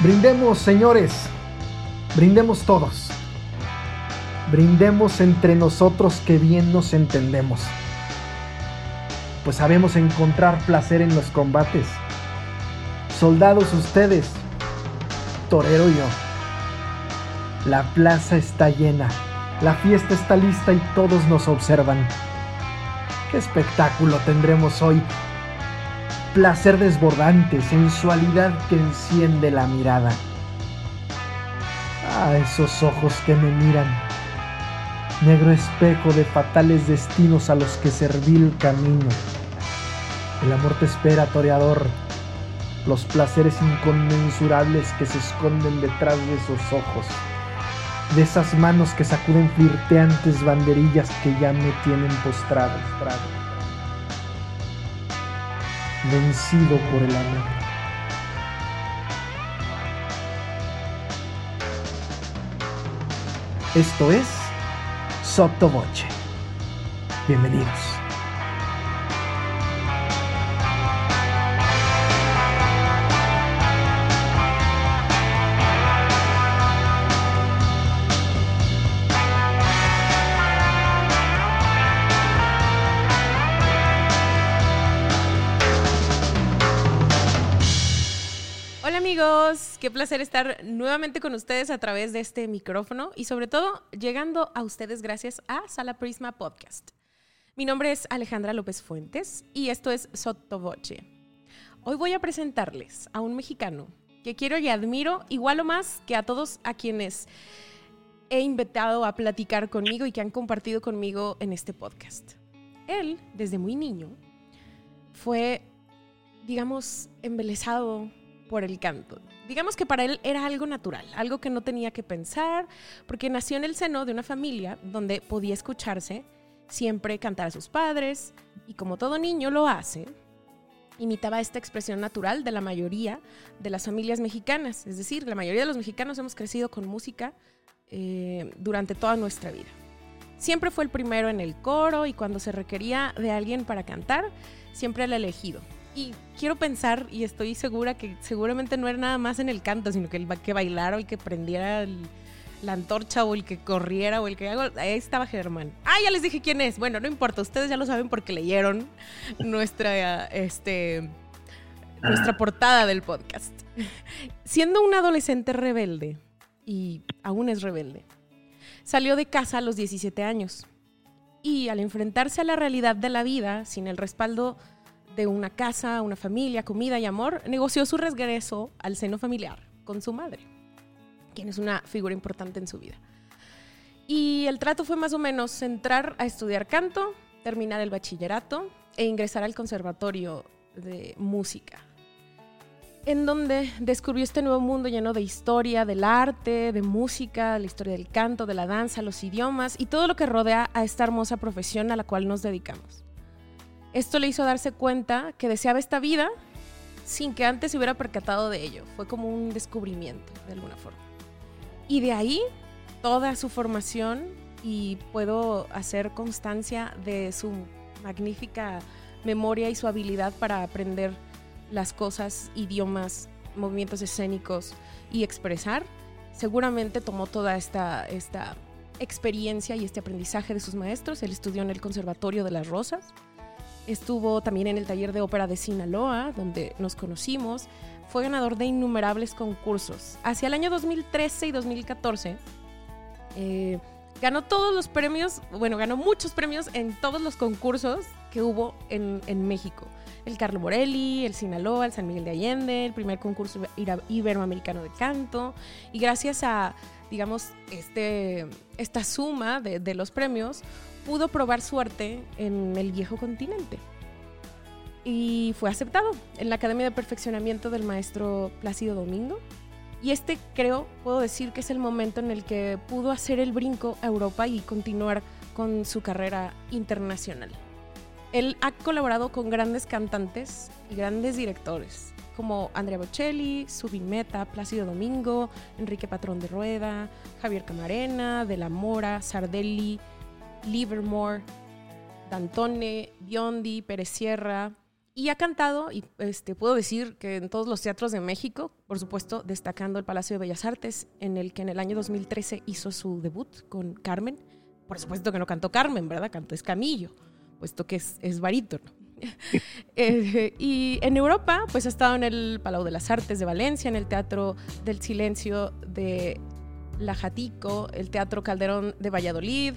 Brindemos, señores. Brindemos todos. Brindemos entre nosotros que bien nos entendemos. Pues sabemos encontrar placer en los combates. Soldados ustedes, torero yo. La plaza está llena, la fiesta está lista y todos nos observan. ¿Qué espectáculo tendremos hoy? Placer desbordante, sensualidad que enciende la mirada. Ah, esos ojos que me miran. Negro espejo de fatales destinos a los que serví el camino. El amor te espera, toreador. Los placeres inconmensurables que se esconden detrás de esos ojos. De esas manos que sacuden flirteantes banderillas que ya me tienen postrado. Vencido por el amor. Esto es Sotoboche. Bienvenidos. Qué placer estar nuevamente con ustedes a través de este micrófono y sobre todo llegando a ustedes gracias a Sala Prisma Podcast. Mi nombre es Alejandra López Fuentes y esto es Sotoboche. Hoy voy a presentarles a un mexicano que quiero y admiro igual o más que a todos a quienes he invitado a platicar conmigo y que han compartido conmigo en este podcast. Él, desde muy niño, fue, digamos, embelesado por el canto. Digamos que para él era algo natural, algo que no tenía que pensar, porque nació en el seno de una familia donde podía escucharse siempre cantar a sus padres y como todo niño lo hace, imitaba esta expresión natural de la mayoría de las familias mexicanas. Es decir, la mayoría de los mexicanos hemos crecido con música eh, durante toda nuestra vida. Siempre fue el primero en el coro y cuando se requería de alguien para cantar, siempre el elegido y quiero pensar, y estoy segura que seguramente no era nada más en el canto, sino que el que bailara o el que prendiera la antorcha o el que corriera o el que... Ahí estaba Germán. Ah, ya les dije quién es. Bueno, no importa, ustedes ya lo saben porque leyeron nuestra, este, nuestra portada del podcast. Siendo un adolescente rebelde, y aún es rebelde, salió de casa a los 17 años. Y al enfrentarse a la realidad de la vida, sin el respaldo de una casa, una familia, comida y amor, negoció su regreso al seno familiar con su madre, quien es una figura importante en su vida. Y el trato fue más o menos entrar a estudiar canto, terminar el bachillerato e ingresar al conservatorio de música, en donde descubrió este nuevo mundo lleno de historia, del arte, de música, la historia del canto, de la danza, los idiomas y todo lo que rodea a esta hermosa profesión a la cual nos dedicamos. Esto le hizo darse cuenta que deseaba esta vida sin que antes se hubiera percatado de ello. Fue como un descubrimiento, de alguna forma. Y de ahí toda su formación y puedo hacer constancia de su magnífica memoria y su habilidad para aprender las cosas, idiomas, movimientos escénicos y expresar. Seguramente tomó toda esta, esta experiencia y este aprendizaje de sus maestros. Él estudió en el Conservatorio de las Rosas Estuvo también en el taller de ópera de Sinaloa, donde nos conocimos. Fue ganador de innumerables concursos. Hacia el año 2013 y 2014 eh, ganó todos los premios, bueno, ganó muchos premios en todos los concursos que hubo en, en México. El Carlo Morelli, el Sinaloa, el San Miguel de Allende, el primer concurso iberoamericano de canto. Y gracias a, digamos, este, esta suma de, de los premios, pudo probar suerte en el viejo continente. Y fue aceptado en la Academia de Perfeccionamiento del maestro Plácido Domingo. Y este creo, puedo decir que es el momento en el que pudo hacer el brinco a Europa y continuar con su carrera internacional. Él ha colaborado con grandes cantantes y grandes directores como Andrea Bocelli, Subin Meta, Plácido Domingo, Enrique Patrón de Rueda, Javier Camarena, De la Mora, Sardelli, Livermore, Dantone, Biondi, Pérez Sierra Y ha cantado, y este, puedo decir que en todos los teatros de México, por supuesto, destacando el Palacio de Bellas Artes, en el que en el año 2013 hizo su debut con Carmen. Por supuesto que no cantó Carmen, ¿verdad? Cantó Escamillo, puesto que es, barítono. Eh, y en Europa, pues ha estado en el Palau de las Artes de Valencia, en el Teatro del Silencio de La Jatico, el Teatro Calderón de Valladolid,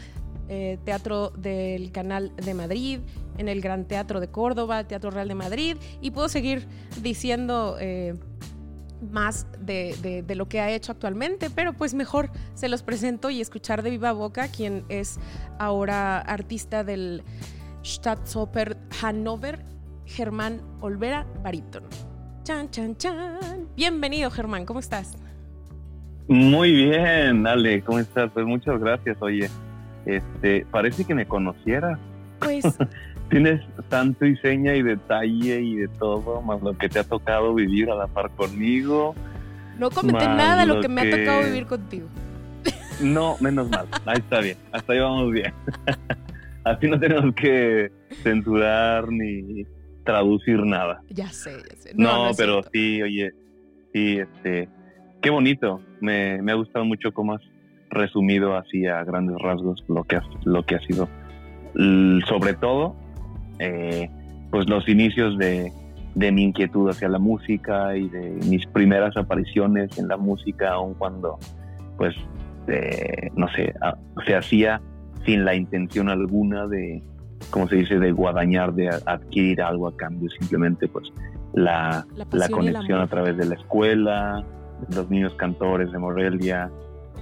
eh, Teatro del Canal de Madrid, en el Gran Teatro de Córdoba, Teatro Real de Madrid, y puedo seguir diciendo eh, más de, lo que ha hecho actualmente, pero pues mejor se los presento y escuchar de viva boca quien es ahora artista del Staatsoper Hannover, Germán Olvera Barítono. Chan, chan, chan. Bienvenido, Germán, ¿cómo estás? Muy bien, Ale, ¿cómo estás? Pues muchas gracias, oye. Este, parece que me conociera. Pues. Tienes tanto y seña y detalle y de todo, más lo que te ha tocado vivir a la par conmigo. No comenté nada de lo que, me ha tocado vivir contigo. No, menos mal. Ahí está bien. Hasta ahí vamos bien. Así no tenemos que censurar ni traducir nada. Ya sé, ya sé. No, pero sí, oye, sí, este, qué bonito. Me, me ha gustado mucho cómo has resumido así a grandes rasgos lo que ha, lo que ha sido. sobre todo, eh, pues los inicios de, mi inquietud hacia la música y de mis primeras apariciones en la música, aun cuando, pues, eh, no sé, se hacía sin la intención alguna de, como se dice, de guadañar, de adquirir algo a cambio, simplemente pues la, la conexión a través de la escuela, los niños cantores de Morelia,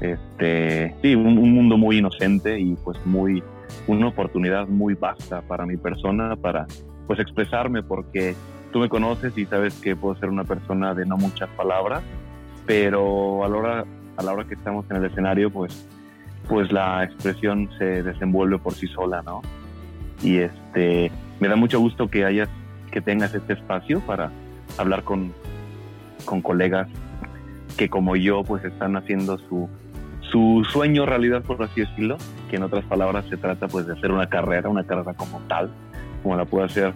este, sí, un, mundo muy inocente y pues muy, una oportunidad muy vasta para mi persona, para pues expresarme, porque tú me conoces y sabes que puedo ser una persona de no muchas palabras, pero a la hora, a la hora que estamos en el escenario, pues, pues la expresión se desenvuelve por sí sola, ¿no? Y este, me da mucho gusto que hayas, que tengas este espacio para hablar con, con colegas que como yo pues están haciendo su, su sueño realidad, por así decirlo, que en otras palabras se trata pues de hacer una carrera, una carrera como tal, como la puede hacer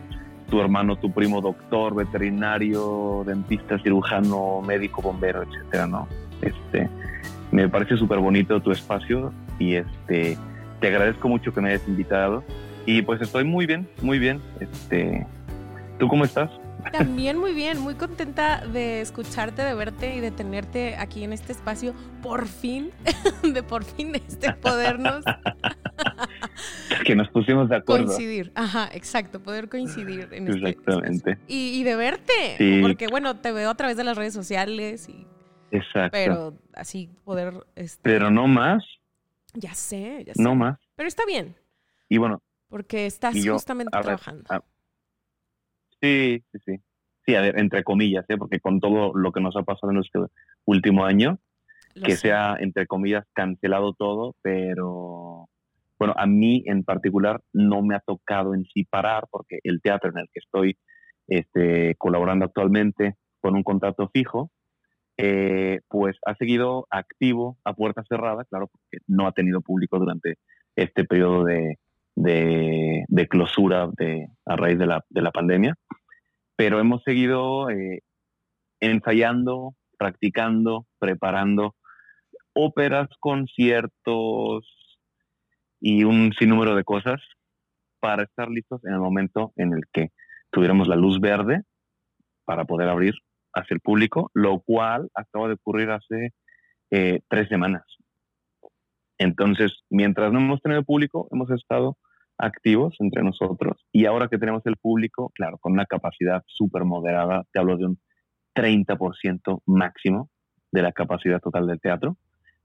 tu hermano, tu primo, doctor, veterinario, dentista, cirujano, médico, bombero, etcétera, ¿no? Este, me parece súper bonito tu espacio y este, te agradezco mucho que me hayas invitado y pues estoy muy bien, muy bien. Este, ¿tú cómo estás? También muy bien, muy contenta de escucharte, de verte y de tenerte aquí en este espacio. Por fin, de por fin este podernos. que nos pusimos de acuerdo. Coincidir, ajá, exacto, poder coincidir en este Exactamente. y, y, de verte, porque bueno, te veo a través de las redes sociales y. Exacto. Pero así poder. Este, pero no más. Ya sé, ya sé. No más. Pero está bien. Y bueno. Porque estás justamente trabajando. Sí, sí, sí. Sí, a ver, entre comillas, ¿eh? porque con todo lo que nos ha pasado en este último año, que se ha, entre comillas, cancelado todo, pero bueno, a mí en particular no me ha tocado en sí parar, porque el teatro en el que estoy este, colaborando actualmente con un contrato fijo, eh, pues ha seguido activo a puerta cerrada, claro, porque no ha tenido público durante este periodo de, de, de clausura de, a raíz de la, de la pandemia pero hemos seguido eh, ensayando, practicando, preparando óperas, conciertos y un sinnúmero de cosas para estar listos en el momento en el que tuviéramos la luz verde para poder abrir hacia el público, lo cual acaba de ocurrir hace eh, tres semanas. Entonces, mientras no hemos tenido público, hemos estado activos entre nosotros. Y ahora que tenemos el público, claro, con una capacidad súper moderada, te hablo de un 30% máximo de la capacidad total del teatro.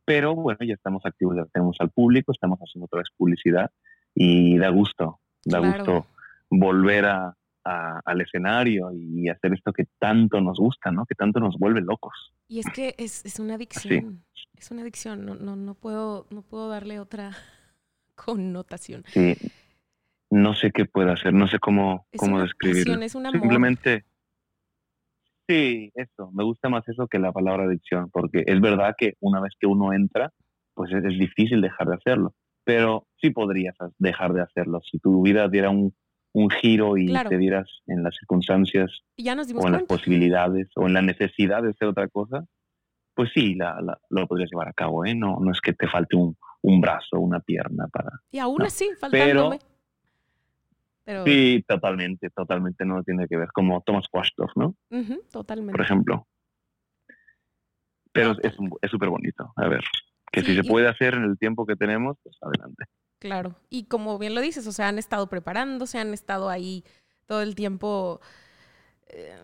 Pero bueno, ya estamos activos, ya tenemos al público, estamos haciendo otra vez publicidad y da gusto, da gusto volver a, al escenario y hacer esto que tanto nos gusta, ¿no? Que tanto nos vuelve locos. Y es que es, es una adicción, es una adicción, no, no, no, puedo, no puedo darle otra connotación. Sí, no sé qué puede hacer, no sé cómo, cómo describirlo. Es una Simplemente, sí, eso, me gusta más eso que la palabra adicción, porque es verdad que una vez que uno entra, pues es, difícil dejar de hacerlo, pero sí podrías dejar de hacerlo. Si tu vida diera un, un giro y te dieras en las circunstancias ya nos dimos o en las posibilidades o en la necesidad de hacer otra cosa, pues sí, la, lo podrías llevar a cabo, ¿eh? No, no es que te falte un, un brazo, una pierna para... Y aún así, faltándome. Pero, Sí, totalmente, totalmente no tiene que ver, como Thomas Quastorf, ¿no? totalmente. Por ejemplo. Pero es súper bonito, a ver, que si se puede hacer en el tiempo que tenemos, pues adelante. Claro, y como bien lo dices, o sea, han estado preparándose, han estado ahí todo el tiempo eh,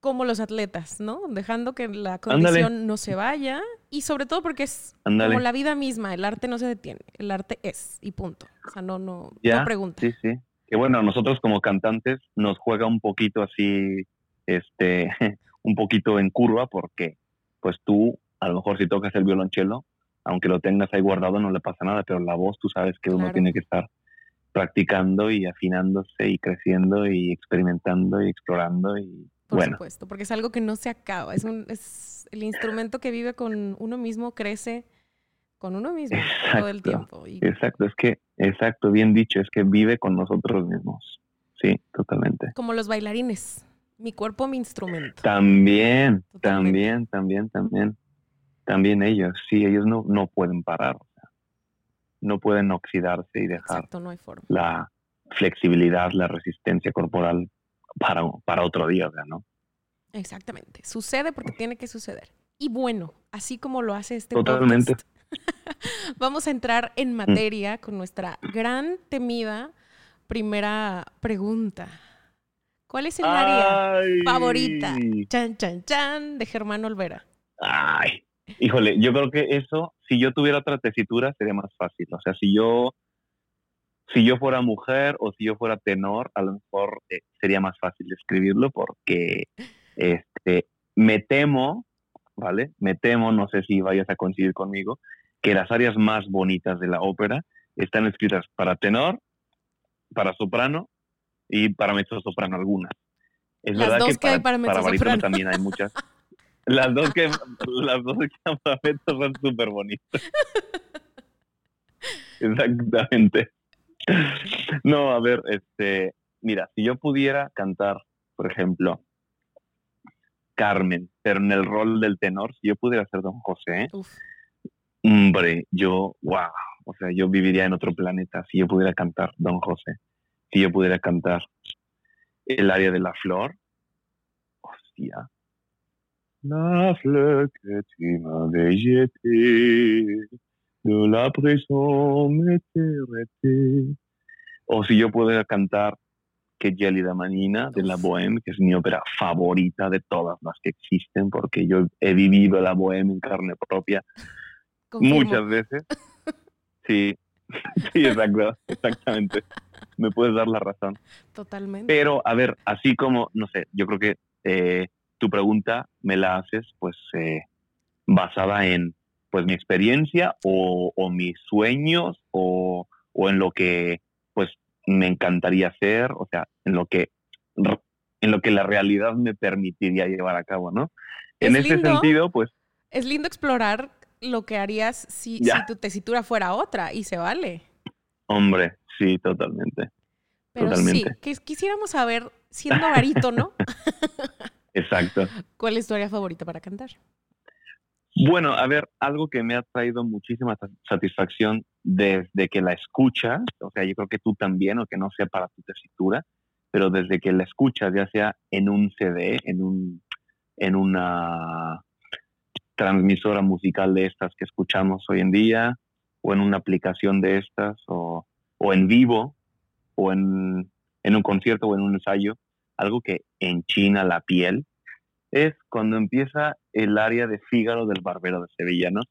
como los atletas, ¿no? Dejando que la condición no se vaya y sobre todo porque es como la vida misma, el arte no se detiene, el arte es y punto. O sea, no, no, no pregunta. Sí, sí. Que bueno, nosotros como cantantes nos juega un poquito así, este, un poquito en curva porque pues tú, a lo mejor si tocas el violonchelo, aunque lo tengas ahí guardado no le pasa nada, pero la voz tú sabes que uno tiene que estar practicando y afinándose y creciendo y experimentando y explorando y por supuesto, porque es algo que no se acaba, es un es el instrumento que vive con uno mismo, crece con uno mismo todo el tiempo. Exacto, es que exacto, bien dicho, es que vive con nosotros mismos. Sí, totalmente. Como los bailarines, mi cuerpo mi instrumento. También, también, también, también también ellos, sí, ellos no, no pueden parar, no pueden oxidarse y dejar la flexibilidad, la resistencia corporal para, para otro día, ¿no? Exactamente, sucede porque tiene que suceder. Y bueno, así como lo hace este Totalmente. vamos a entrar en mm. materia con nuestra gran temida primera pregunta. ¿Cuál es el área favorita? Chan, chan, chan, de Germán Olvera. Ay, Híjole, yo creo que eso, si yo tuviera otra tesitura, sería más fácil. O sea, si yo, si yo fuera mujer o si yo fuera tenor, a lo mejor eh, sería más fácil escribirlo porque este, me temo, ¿vale? Me temo, no sé si vayas a coincidir conmigo, que las áreas más bonitas de la ópera están escritas para tenor, para soprano y para mezzo soprano algunas. Es las dos que, hay para, para también hay muchas. Las dos que las dos que son súper bonitas. Exactamente. No, a ver, este, mira, si yo pudiera cantar, por ejemplo, Carmen, pero en el rol del tenor, si yo pudiera ser Don José, hombre, yo, wow, o sea, yo viviría en otro planeta si yo pudiera cantar Don José, si yo pudiera cantar el área de la flor, hostia, la fleur que tu m'avais jetée, de la prison m'était O si yo pudiera cantar que Gelida Manina de la Bohème, que es mi ópera favorita de todas las que existen, porque yo he vivido la Bohème en carne propia muchas veces. Sí, sí, exacto, exactamente. Me puedes dar la razón. Totalmente. Pero, a ver, así como, no sé, yo creo que eh, tu pregunta me la haces pues eh, basada en pues mi experiencia o, mis sueños o, en lo que pues me encantaría hacer, o sea, en lo que en lo que la realidad me permitiría llevar a cabo, ¿no? En ese sentido, pues es lindo explorar lo que harías si, si, tu tesitura fuera otra y se vale. Hombre, sí, totalmente. Pero sí, quisiéramos saber, siendo ¿no? Exacto. ¿Cuál es tu área favorita para cantar? Bueno, a ver, algo que me ha traído muchísima satisfacción desde que la escuchas, o sea, yo creo que tú también, o que no sea para tu tesitura, pero desde que la escuchas, ya sea en un CD, en, un, en una transmisora musical de estas que escuchamos hoy en día, o en una aplicación de estas, o, o en vivo, o en, en un concierto o en un ensayo, algo que enchina la piel, es cuando empieza el área de Fígaro del Barbero de Sevilla, ¿no?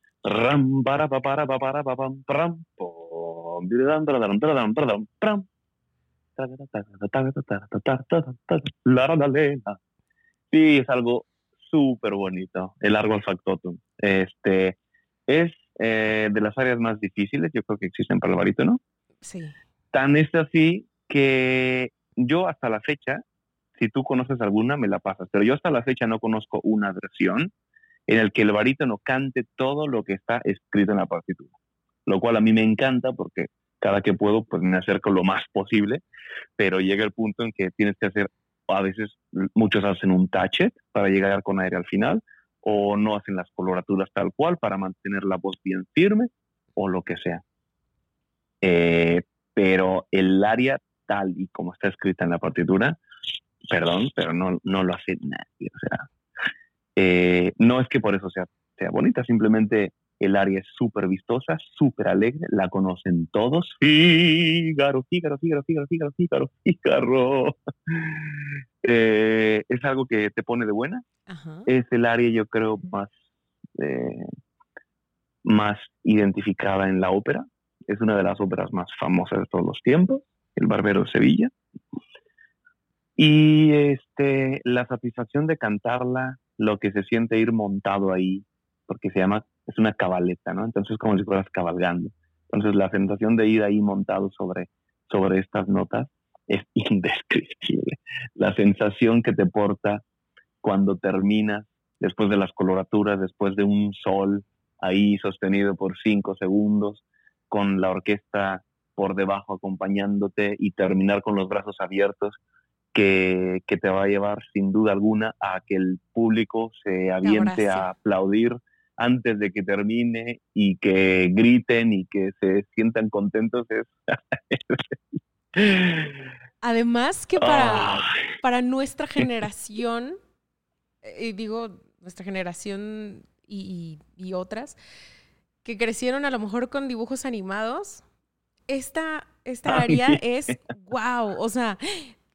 Sí, es algo súper bonito, el árbol factotum. Este, es eh, de las áreas más difíciles, yo creo que existen para el barítono. Sí. Tan es así que yo hasta la fecha si tú conoces alguna, me la pasas. Pero yo hasta la fecha no conozco una versión en el que el barítono cante todo lo que está escrito en la partitura. Lo cual a mí me encanta porque cada que puedo, pues me acerco lo más posible, pero llega el punto en que tienes que hacer, a veces muchos hacen un tachet para llegar con aire al final, o no hacen las coloraturas tal cual para mantener la voz bien firme, o lo que sea. Eh, pero el área tal y como está escrita en la partitura, perdón, pero no, no lo hace nadie. O sea, eh, no es que por eso sea, sea bonita, simplemente el área es súper vistosa, súper alegre, la conocen todos. Fígaro, Fígaro, Fígaro, Fígaro, Fígaro, Fígaro, Fígaro. Eh, es algo que te pone de buena. Es el área, yo creo, más, eh, más identificada en la ópera. Es una de las óperas más famosas de todos los tiempos, El Barbero de Sevilla. Y este, la satisfacción de cantarla, lo que se siente ir montado ahí, porque se llama es una cabaleta, ¿no? Entonces como si fueras cabalgando. Entonces la sensación de ir ahí montado sobre, sobre estas notas es indescriptible. La sensación que te porta cuando terminas, después de las coloraturas, después de un sol ahí sostenido por cinco segundos, con la orquesta por debajo acompañándote y terminar con los brazos abiertos, que, que, te va a llevar sin duda alguna a que el público se aviente a aplaudir antes de que termine y que griten y que se sientan contentos es... Además que para, para nuestra generación, eh, digo, nuestra generación y, otras, que crecieron a lo mejor con dibujos animados, esta, esta área es wow, o sea,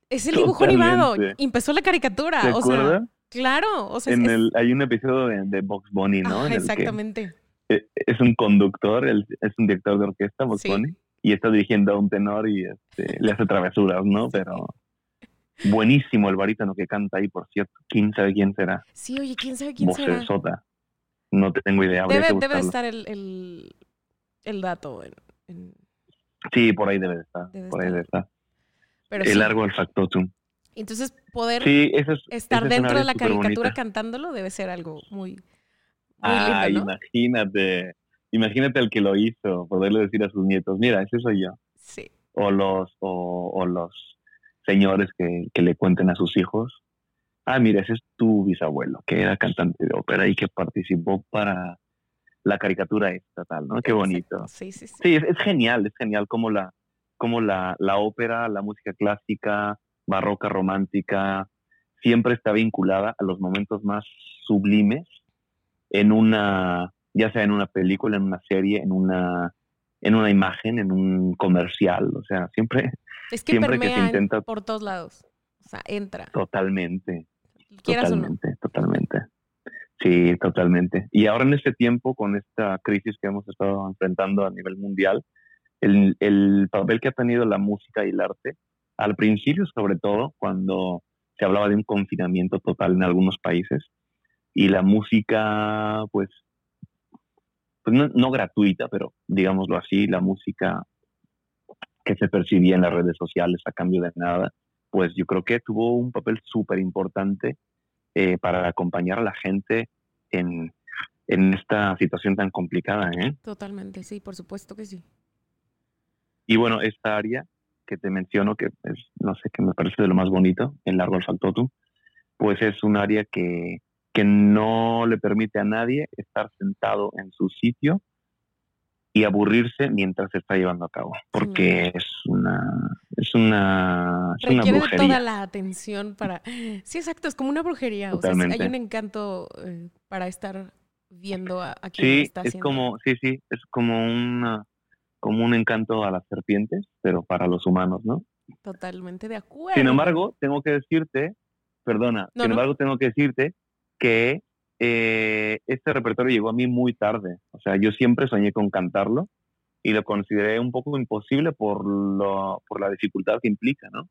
es el dibujo animado, empezó la caricatura, o sea, Claro, o sea, en el, hay un episodio de, de Box Bunny, ¿no? exactamente. E, es un conductor, es un director de orquesta, Box Bunny, y está dirigiendo a un tenor y este, le hace travesuras, ¿no? Pero buenísimo el barítono que canta ahí, por cierto. ¿Quién sabe quién será? Sí, oye, ¿quién sabe quién será? Sota. No tengo idea. Debe, debe estar el, el, el dato. En, Sí, por ahí debe estar. por ahí debe estar. el largo al factotum. Entonces, poder estar dentro de la caricatura cantándolo debe ser algo muy, ah, imagínate. Imagínate el que lo hizo, poderle decir a sus nietos, mira, ese soy yo. Sí. O los, o, los señores que, le cuenten a sus hijos, ah, mira, ese es tu bisabuelo, que era cantante de ópera y que participó para la caricatura estatal, ¿no? Qué bonito. Sí, sí, sí. Sí, es, genial, es genial como la, como la, la ópera, la música clásica, barroca romántica, siempre está vinculada a los momentos más sublimes en una, ya sea en una película, en una serie, en una, en una imagen, en un comercial, o sea, siempre, es que siempre que se intenta por todos lados, o sea, entra. Totalmente, totalmente, totalmente. Sí, totalmente. Y ahora en este tiempo, con esta crisis que hemos estado enfrentando a nivel mundial, el, el papel que ha tenido la música y el arte al principio, sobre todo, cuando se hablaba de un confinamiento total en algunos países y la música, pues, pues no, gratuita, pero digámoslo así, la música que se percibía en las redes sociales a cambio de nada, pues yo creo que tuvo un papel súper importante eh, para acompañar a la gente en, en esta situación tan complicada. ¿eh? Totalmente, sí, por supuesto que sí. Y bueno, esta área que te menciono, que es, no sé, que me parece de lo más bonito, en Largo al Factotum, pues es un área que, que no le permite a nadie estar sentado en su sitio y aburrirse mientras se está llevando a cabo, porque es una es una, es Requiere toda la atención para Sí, exacto, es como una brujería, o sea, hay un encanto eh, para estar viendo a, quien sí, está haciendo. es como sí, sí, es como una como un encanto a las serpientes, pero para los humanos, ¿no? Totalmente de acuerdo. Sin embargo, tengo que decirte, perdona, sin embargo, tengo que decirte que eh, este repertorio llegó a mí muy tarde. O sea, yo siempre soñé con cantarlo y lo consideré un poco imposible por, lo, por la dificultad que implica, ¿no?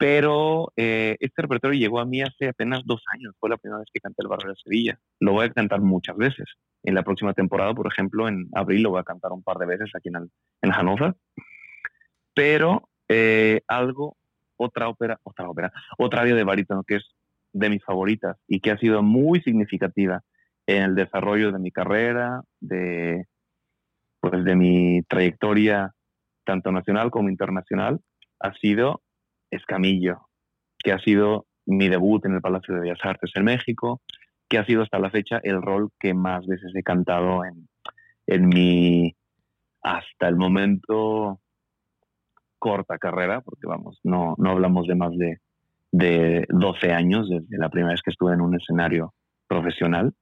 Pero eh, este repertorio llegó a mí hace apenas dos años. Fue la primera vez que canté el barrio de Sevilla. Lo voy a cantar muchas veces. En la próxima temporada, por ejemplo, en abril lo voy a cantar un par de veces aquí en, en Hannover. Pero eh, algo, otra ópera, otra ópera, otra área de barítono que es de mis favoritas y que ha sido muy significativa en el desarrollo de mi carrera, de, pues de mi trayectoria tanto nacional como internacional ha sido Escamillo, que ha sido mi debut en el Palacio de Bellas Artes en México, que ha sido hasta la fecha el rol que más veces he cantado en, en mi, hasta el momento, corta carrera, porque vamos, no, no hablamos de más de, de 12 años desde la primera vez que estuve en un escenario profesional.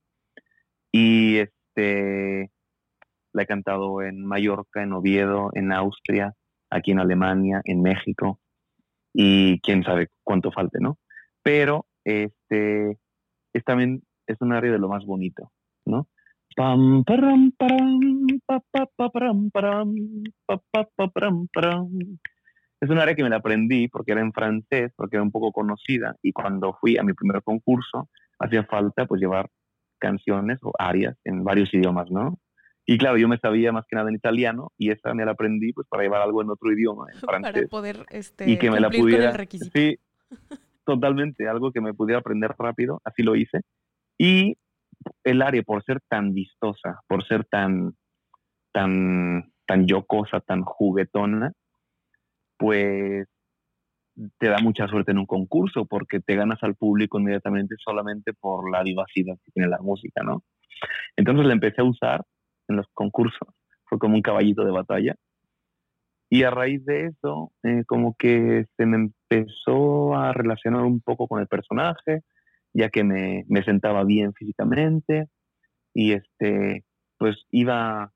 Y este, la he cantado en Mallorca, en Oviedo, en Austria, aquí en Alemania, en México, y quién sabe cuánto falte, ¿no? Pero este es también es un área de lo más bonito, ¿no? Pam, param, param, pa, pa, pa, param, param, pa, pa, pa, param, param. Es un área que me la aprendí porque era en francés, porque era un poco conocida, y cuando fui a mi primer concurso, hacía falta pues llevar canciones o arias en varios idiomas, ¿no? Y claro, yo me sabía más que nada en italiano y esa me la aprendí pues para llevar algo en otro idioma, en francés. Para poder este, y que me la pudiera... Sí, totalmente, algo que me pudiera aprender rápido, así lo hice. Y el área, por ser tan vistosa, por ser tan, tan, tan yocosa, tan juguetona, pues te da mucha suerte en un concurso porque te ganas al público inmediatamente solamente por la vivacidad que tiene la música, ¿no? Entonces la empecé a usar en los concursos, fue como un caballito de batalla. Y a raíz de eso, eh, como que se me empezó a relacionar un poco con el personaje, ya que me, me sentaba bien físicamente y este, pues iba,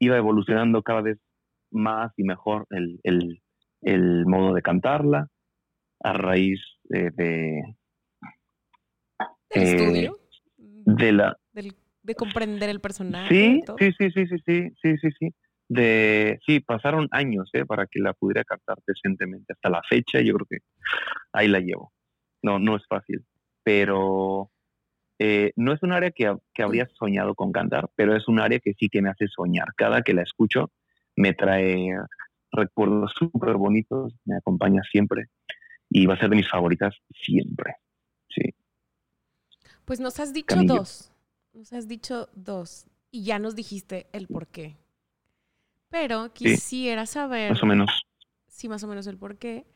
iba evolucionando cada vez más y mejor el, el, el modo de cantarla a raíz eh, de, ¿Del eh, estudio? de la, Del- de comprender el personaje. Sí, sí, sí, sí, sí, sí, sí, sí, sí. De, sí, pasaron años ¿eh? para que la pudiera cantar decentemente. Hasta la fecha yo creo que ahí la llevo. No, no es fácil, pero eh, no es un área que, que habría soñado con cantar, pero es un área que sí que me hace soñar. Cada que la escucho me trae recuerdos súper bonitos, me acompaña siempre y va a ser de mis favoritas siempre. Sí. Pues nos has dicho Camillo. dos. Nos has dicho dos. Y ya nos dijiste el por qué. Pero quisiera saber, Más o menos. sí, más o menos el por qué.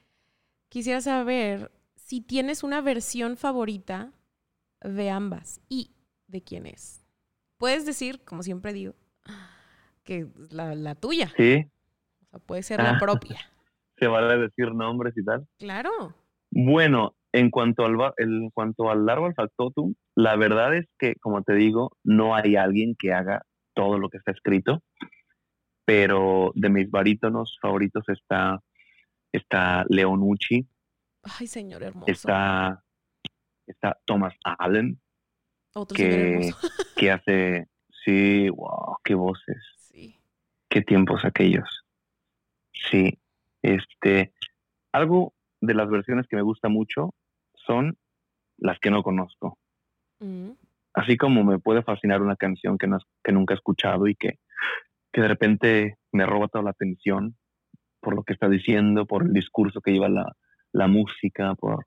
Quisiera saber si tienes una versión favorita de ambas y de quién es. Puedes decir, como siempre digo, que la, la tuya. Sí, O sea, puede ser la Ah. propia. se vale decir nombres y tal. Claro. Bueno, en cuanto al en cuanto al largo al factotum, la verdad es que, como te digo, no hay alguien que haga todo lo que está escrito, pero de mis barítonos favoritos está, está Leonucci, Ay, señor hermoso. está, está Thomas Allen, Otro que, que hace, sí, wow, qué voces, Sí. qué tiempos aquellos. Sí, este, algo de las versiones que me gusta mucho son las que no conozco. Mm. Así como me puede fascinar una canción que, no, que nunca he escuchado y que, que de repente me roba toda la atención por lo que está diciendo, por el discurso que lleva la, la música, por,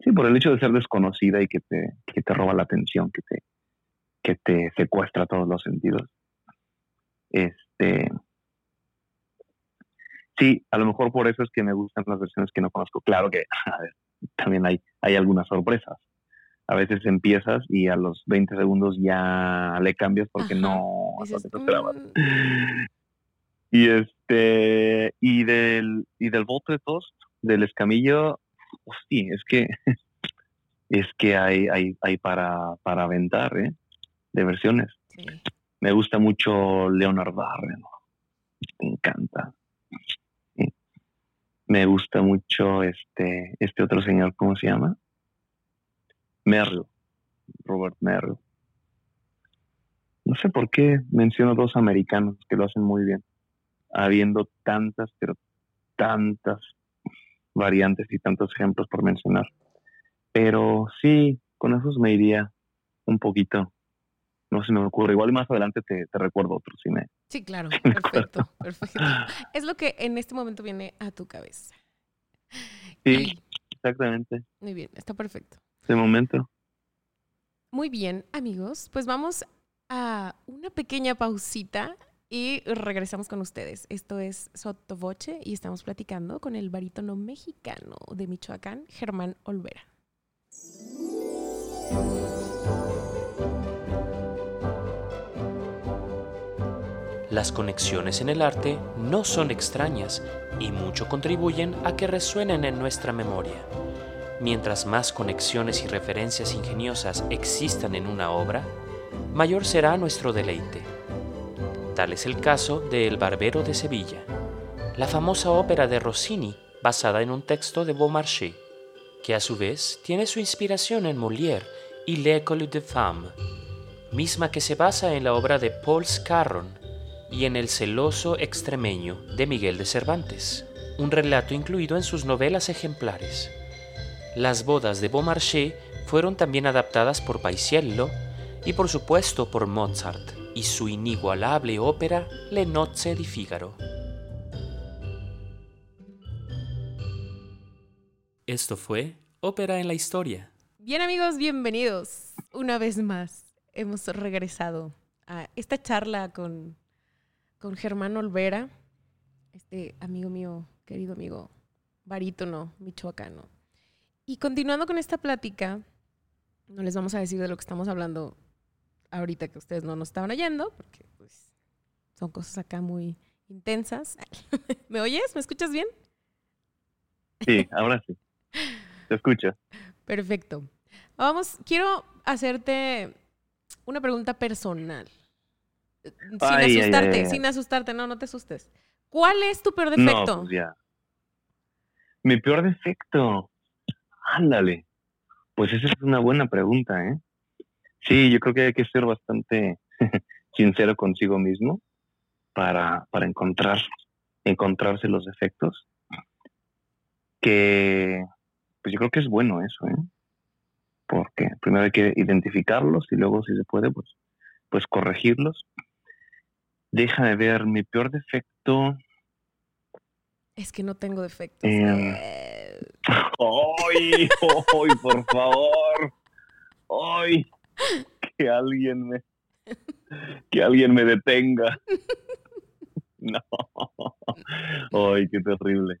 sí, por el hecho de ser desconocida y que te, que te roba la atención, que te, que te secuestra todos los sentidos. Este, sí, a lo mejor por eso es que me gustan las versiones que no conozco. Claro que a ver, también hay, hay algunas sorpresas. A veces empiezas y a los 20 segundos ya le cambias porque Ajá. no Dices, te esperabas. "Mm, Y este y del y del voto de todos, del escamillo, hostia, es que es que hay, hay, hay para, para aventar, ¿eh? De versiones. sí. Me gusta mucho Leonard Barren. Me encanta. Me gusta mucho este, este otro señor, ¿cómo se llama? Merrill. Robert Merrill. No sé por qué menciono dos americanos que lo hacen muy bien. Habiendo tantas, pero tantas variantes y tantos ejemplos por mencionar. Pero sí, con esos me iría un poquito. No se me ocurre. Igual más adelante te, te recuerdo otro si me, Sí, claro. acuerdo. Perfecto, perfecto. Es lo que en este momento viene a tu cabeza. Sí, exactamente. Muy bien, está perfecto. De momento. Muy bien, amigos. Pues vamos a una pequeña pausita y regresamos con ustedes. Esto es Sotoboche y estamos platicando con el barítono mexicano de Michoacán, Germán Olvera. Las conexiones en el arte no son extrañas y mucho contribuyen a que resuenen en nuestra memoria. Mientras más conexiones y referencias ingeniosas existan en una obra, mayor será nuestro deleite. Tal es el caso de El Barbero de Sevilla, la famosa ópera de Rossini basada en un texto de Beaumarchais, que a su vez tiene su inspiración en Molière y L'École de Femme, misma que se basa en la obra de Paul Scarron y en El celoso extremeño de Miguel de Cervantes, un relato incluido en sus novelas ejemplares. Las bodas de Beaumarchais fueron también adaptadas por Paisiello y por supuesto por Mozart y su inigualable ópera Le nozze di Figaro. Esto fue Ópera en la Historia. Bien amigos, bienvenidos. Una vez más hemos regresado a esta charla con, con Germán Olvera, este amigo mío, querido amigo, barítono, michoacano. Y continuando con esta plática, no les vamos a decir de lo que estamos hablando ahorita que ustedes no nos estaban oyendo, porque pues son cosas acá muy intensas. ¿Me oyes? ¿Me escuchas bien? Sí, ahora sí. Te escucho. Perfecto. Vamos, quiero hacerte una pregunta personal. Sin Ay, asustarte, ay, ay. sin asustarte, no, no te asustes. ¿Cuál es tu peor No, defecto? pues ya. Mi peor defecto. Ándale. Pues esa es una buena pregunta, ¿eh? Sí, yo creo que hay que ser bastante sincero consigo mismo para, para encontrar, encontrarse los defectos. Que, pues yo creo que es bueno eso, ¿eh? Porque primero hay que identificarlos y luego, si se puede, pues, pues corregirlos. Déjame ver, mi peor defecto. Es que no tengo defectos. Eh, ¡Ay! ¡Ay, por favor! ¡Ay! Que alguien me. Que alguien me detenga. No. ¡Ay, qué terrible!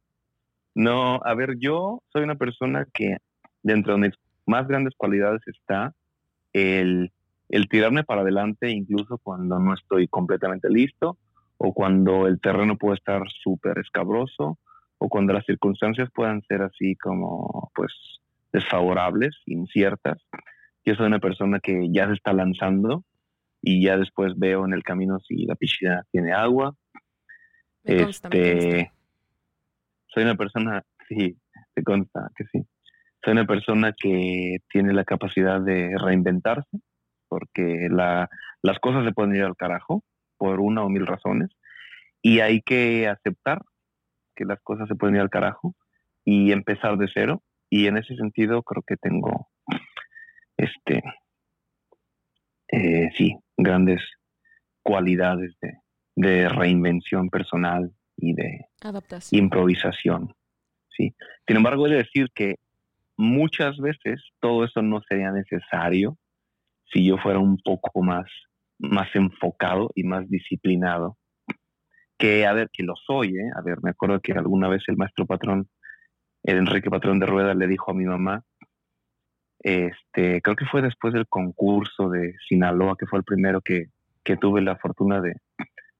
No, a ver, yo soy una persona que dentro de mis más grandes cualidades está el, el tirarme para adelante incluso cuando no estoy completamente listo o cuando el terreno puede estar súper escabroso o cuando las circunstancias puedan ser así como pues desfavorables, inciertas. Yo soy una persona que ya se está lanzando y ya después veo en el camino si la piscina tiene agua. me consta, me consta. este, soy una persona, sí, te consta que sí. Soy una persona que tiene la capacidad de reinventarse, porque la, las cosas se pueden ir al carajo por una o mil razones, y hay que aceptar que las cosas se pueden ir al carajo y empezar de cero. Y en ese sentido creo que tengo, este, eh, sí, grandes cualidades de, de reinvención personal y de Adaptación. improvisación. ¿sí? Sin embargo, he de decir que muchas veces todo eso no sería necesario si yo fuera un poco más, más enfocado y más disciplinado. Que, a ver, que lo soy, ¿eh? A ver, me acuerdo que alguna vez el maestro patrón, el Enrique Patrón de Rueda, le dijo a mi mamá, este, creo que fue después del concurso de Sinaloa, que fue el primero que, que tuve la fortuna de,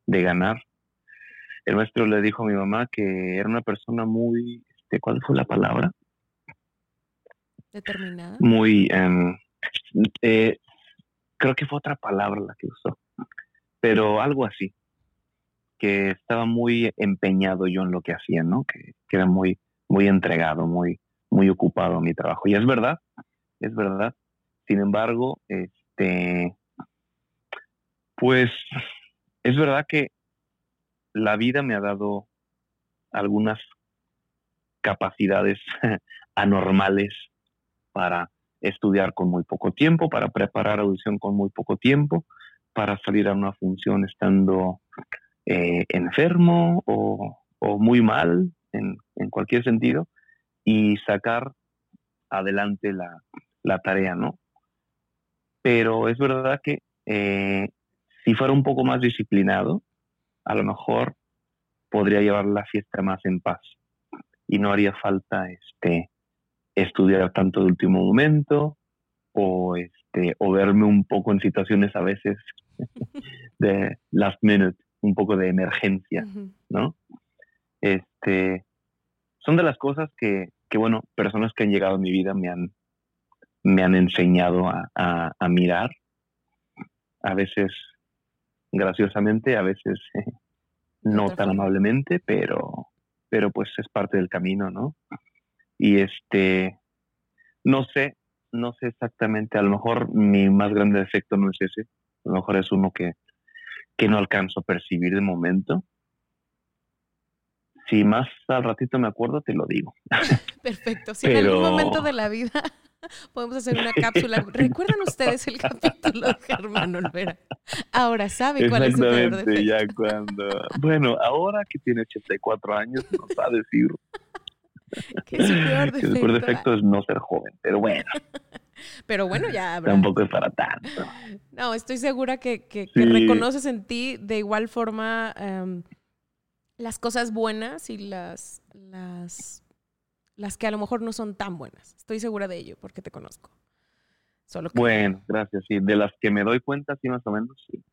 de ganar. El maestro le dijo a mi mamá que era una persona muy, este, ¿cuál fue la palabra? Determinada. Muy, em, eh, creo que fue otra palabra la que usó, pero algo así, que estaba muy empeñado yo en lo que hacía, ¿no? Que, que era muy, muy entregado, muy, muy ocupado en mi trabajo. Y es verdad, es verdad. Sin embargo, este, pues es verdad que la vida me ha dado algunas capacidades anormales para estudiar con muy poco tiempo, para preparar audición con muy poco tiempo, para salir a una función estando eh, enfermo o, o muy mal en, en, cualquier sentido y sacar adelante la, la tarea, ¿no? Pero es verdad que eh, si fuera un poco más disciplinado, a lo mejor podría llevar la fiesta más en paz y no haría falta este estudiar tanto de último momento o este o verme un poco en situaciones a veces de last minute, un poco de emergencia, ¿no? Este son de las cosas que, que, bueno, personas que han llegado a mi vida me han, me han enseñado a, a, mirar, a veces graciosamente, a veces no tan amablemente, pero, pero pues es parte del camino, ¿no? Y este, no sé, no sé exactamente, a lo mejor mi más grande defecto no es ese, a lo mejor es uno que, que no alcanzo a percibir de momento, si más al ratito me acuerdo, te lo digo. Perfecto. Si en algún momento de la vida podemos hacer una cápsula. ¿Recuerdan ustedes el capítulo de Germán Olvera? Ahora sabe cuál es su peor defecto. ya cuando... Bueno, ahora que tiene 84 años, nos va a decir... ¿Qué es su peor defecto? Peor defecto es no ser joven, pero bueno. Pero bueno, ya habrá. Tampoco es para tanto. No, estoy segura que, que, reconoces en ti de igual forma... Em, las cosas buenas y las, las, las que a lo mejor no son tan buenas. Estoy segura de ello porque te conozco. Solo Bueno, gracias. Sí, de las que me doy cuenta, sí, más o menos, sí.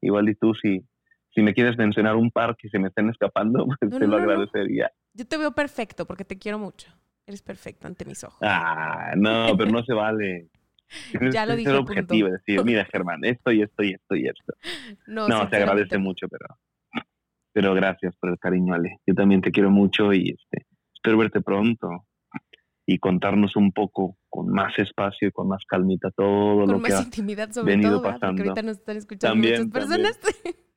Igual y tú, si, si me quieres mencionar un par que se me estén escapando, pues te lo agradecería. Yo te veo perfecto porque te quiero mucho. Eres perfecto ante mis ojos. Ah, no, pero no se vale. ya lo dije. Ser objetivo, decir, mira, Germán, esto y esto y esto y esto. No, no se agradece mucho, pero pero gracias por el cariño, Ale. Yo también te quiero mucho y este, espero verte pronto y contarnos un poco con más espacio y con más calmita todo lo que ha intimidad sobre venido todo, pasando. ahorita nos están escuchando muchas personas.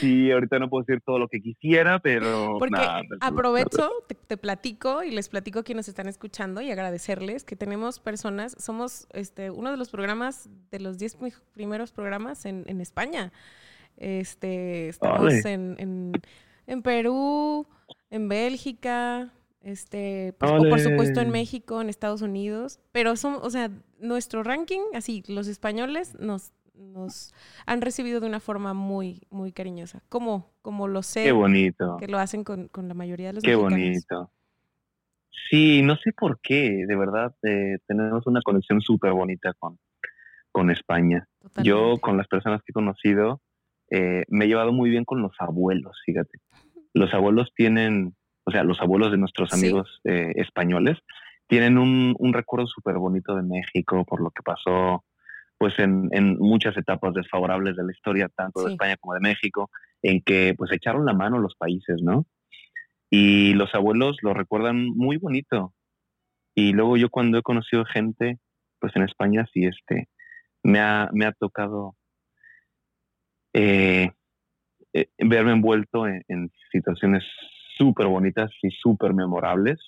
Sí, ahorita no puedo decir todo lo que quisiera, pero... Porque aprovecho, te, platico y les platico a quienes están escuchando y agradecerles que tenemos personas, somos este, uno de los programas, de los 10 primeros programas en, en España. Este, estamos en, en, Perú, en Bélgica, este, pues, o por supuesto en México, en Estados Unidos. Pero son, o sea, nuestro ranking, así, los españoles nos, nos han recibido de una forma muy, muy cariñosa. Como, como lo sé. Qué bonito. Que lo hacen con, la mayoría de los Qué bonito. Sí, no sé por qué, de verdad, eh, tenemos una conexión súper bonita con, con España. Yo, con las personas que he conocido, eh, me he llevado muy bien con los abuelos, fíjate. Los abuelos tienen, o sea, los abuelos de nuestros amigos eh, españoles tienen un, recuerdo súper bonito de México por lo que pasó pues en, muchas etapas desfavorables de la historia, tanto de España como de México, en que pues echaron la mano los países, ¿no? Y los abuelos lo recuerdan muy bonito. Y luego yo cuando he conocido gente, pues en España sí, este, me ha, me ha tocado eh, eh, verme envuelto en, situaciones súper bonitas y súper memorables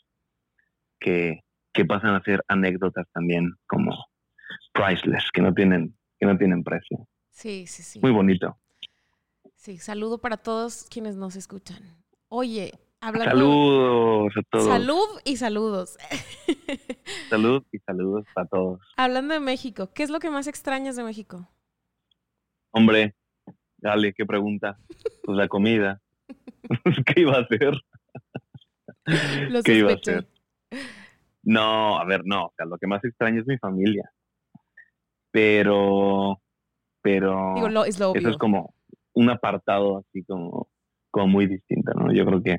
que, que, pasan a ser anécdotas también como priceless, que no tienen, que no tienen precio. Sí, sí, sí. Muy bonito. Sí, saludo para todos quienes nos escuchan. Oye, hablando... Saludos a todos. Salud y saludos. Salud y saludos a todos. Hablando de México, ¿qué es lo que más extrañas de México? Hombre, Dale, ¿qué pregunta? Pues la comida. ¿Qué iba a hacer? ¿Qué iba a hacer? No, a ver, no. O sea, lo que más extraño es mi familia. Pero, pero Digo, es lo eso es como un apartado así como, como muy distinto, ¿no? Yo creo que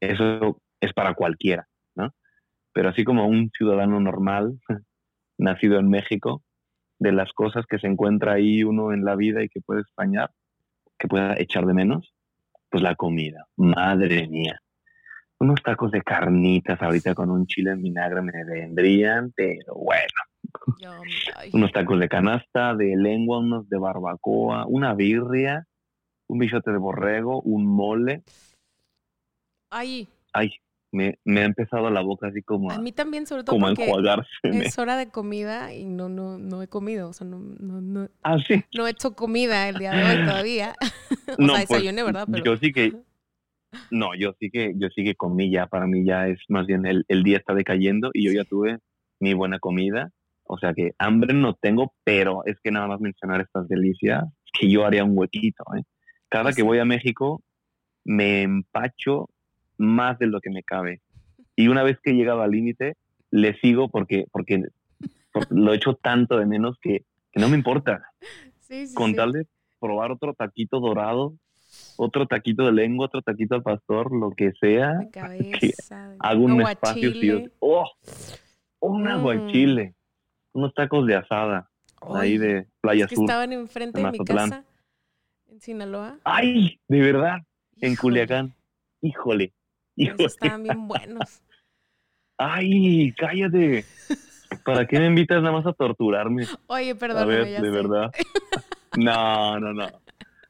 eso es para cualquiera, ¿no? Pero así como un ciudadano normal, nacido en México, de las cosas que se encuentra ahí uno en la vida y que puede extrañar, que pueda echar de menos, pues la comida. Madre mía. Unos tacos de carnitas ahorita con un chile en vinagre me vendrían, pero bueno. Unos tacos de canasta, de lengua, unos de barbacoa, una birria, un bichote de borrego, un mole. Ay. Ay, me, me, ha empezado la boca así como a, mí también sobre todo como porque es hora de comida y no no no he comido o sea no no no, ah, ¿sí? no he hecho comida el día de hoy todavía. O sea pues, verdad Pero... yo sí que no yo sí que yo sí que comí ya para mí ya es más bien el, el día está decayendo y yo ya tuve mi buena comida o sea que hambre no tengo pero es que nada más mencionar estas delicias que yo haría un huequito. ¿eh? Cada que voy a México me empacho más de lo que me cabe. Y una vez que he llegado al límite, le sigo porque, porque, lo he hecho tanto de menos que, no me importa. Con tal de probar otro taquito dorado, otro taquito de lengua, otro taquito al pastor, lo que sea. hago un espacio. ¡Oh! Un mm. aguachile. Unos tacos de asada. ahí de Playa que Estaban enfrente de, mi casa, en Sinaloa. ¡Ay! De verdad. En Culiacán. Híjole. Híjole. estaban bien buenos. ¡Ay! ¡Cállate! ¿Para qué me invitas nada más a torturarme? Oye, perdón. A ver, de verdad. No, no, no.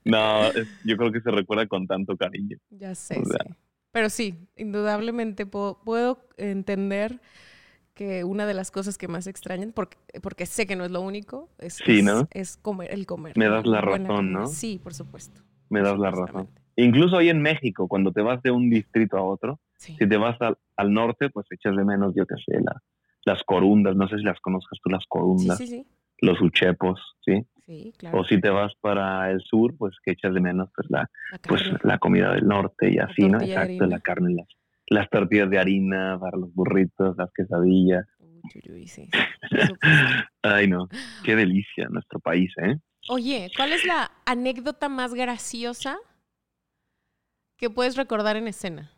No, yo creo que se recuerda con tanto cariño. Ya sé, sí. Pero sí, indudablemente puedo, entender que una de las cosas que más extrañan, porque, porque sé que no es lo único, es, es, comer, el comer. Me das la razón, ¿no? Sí, por supuesto. Me das la razón. Incluso ahí en México, cuando te vas de un distrito a otro, si te vas al, al, norte, pues echas de menos, yo qué sé, la, las corundas, no sé si las conozcas tú, las corundas. Sí, los uchepos, ¿sí? Sí, claro. O si te vas para el sur, pues que echas de menos pues la, pues la comida del norte y así, ¿no? Exacto, la carne, las, las tortillas de harina para los burritos, las quesadillas. Uy, sí. Ay, no, qué delicia nuestro país, ¿eh? Oye, ¿cuál es la anécdota más graciosa que puedes recordar en escena?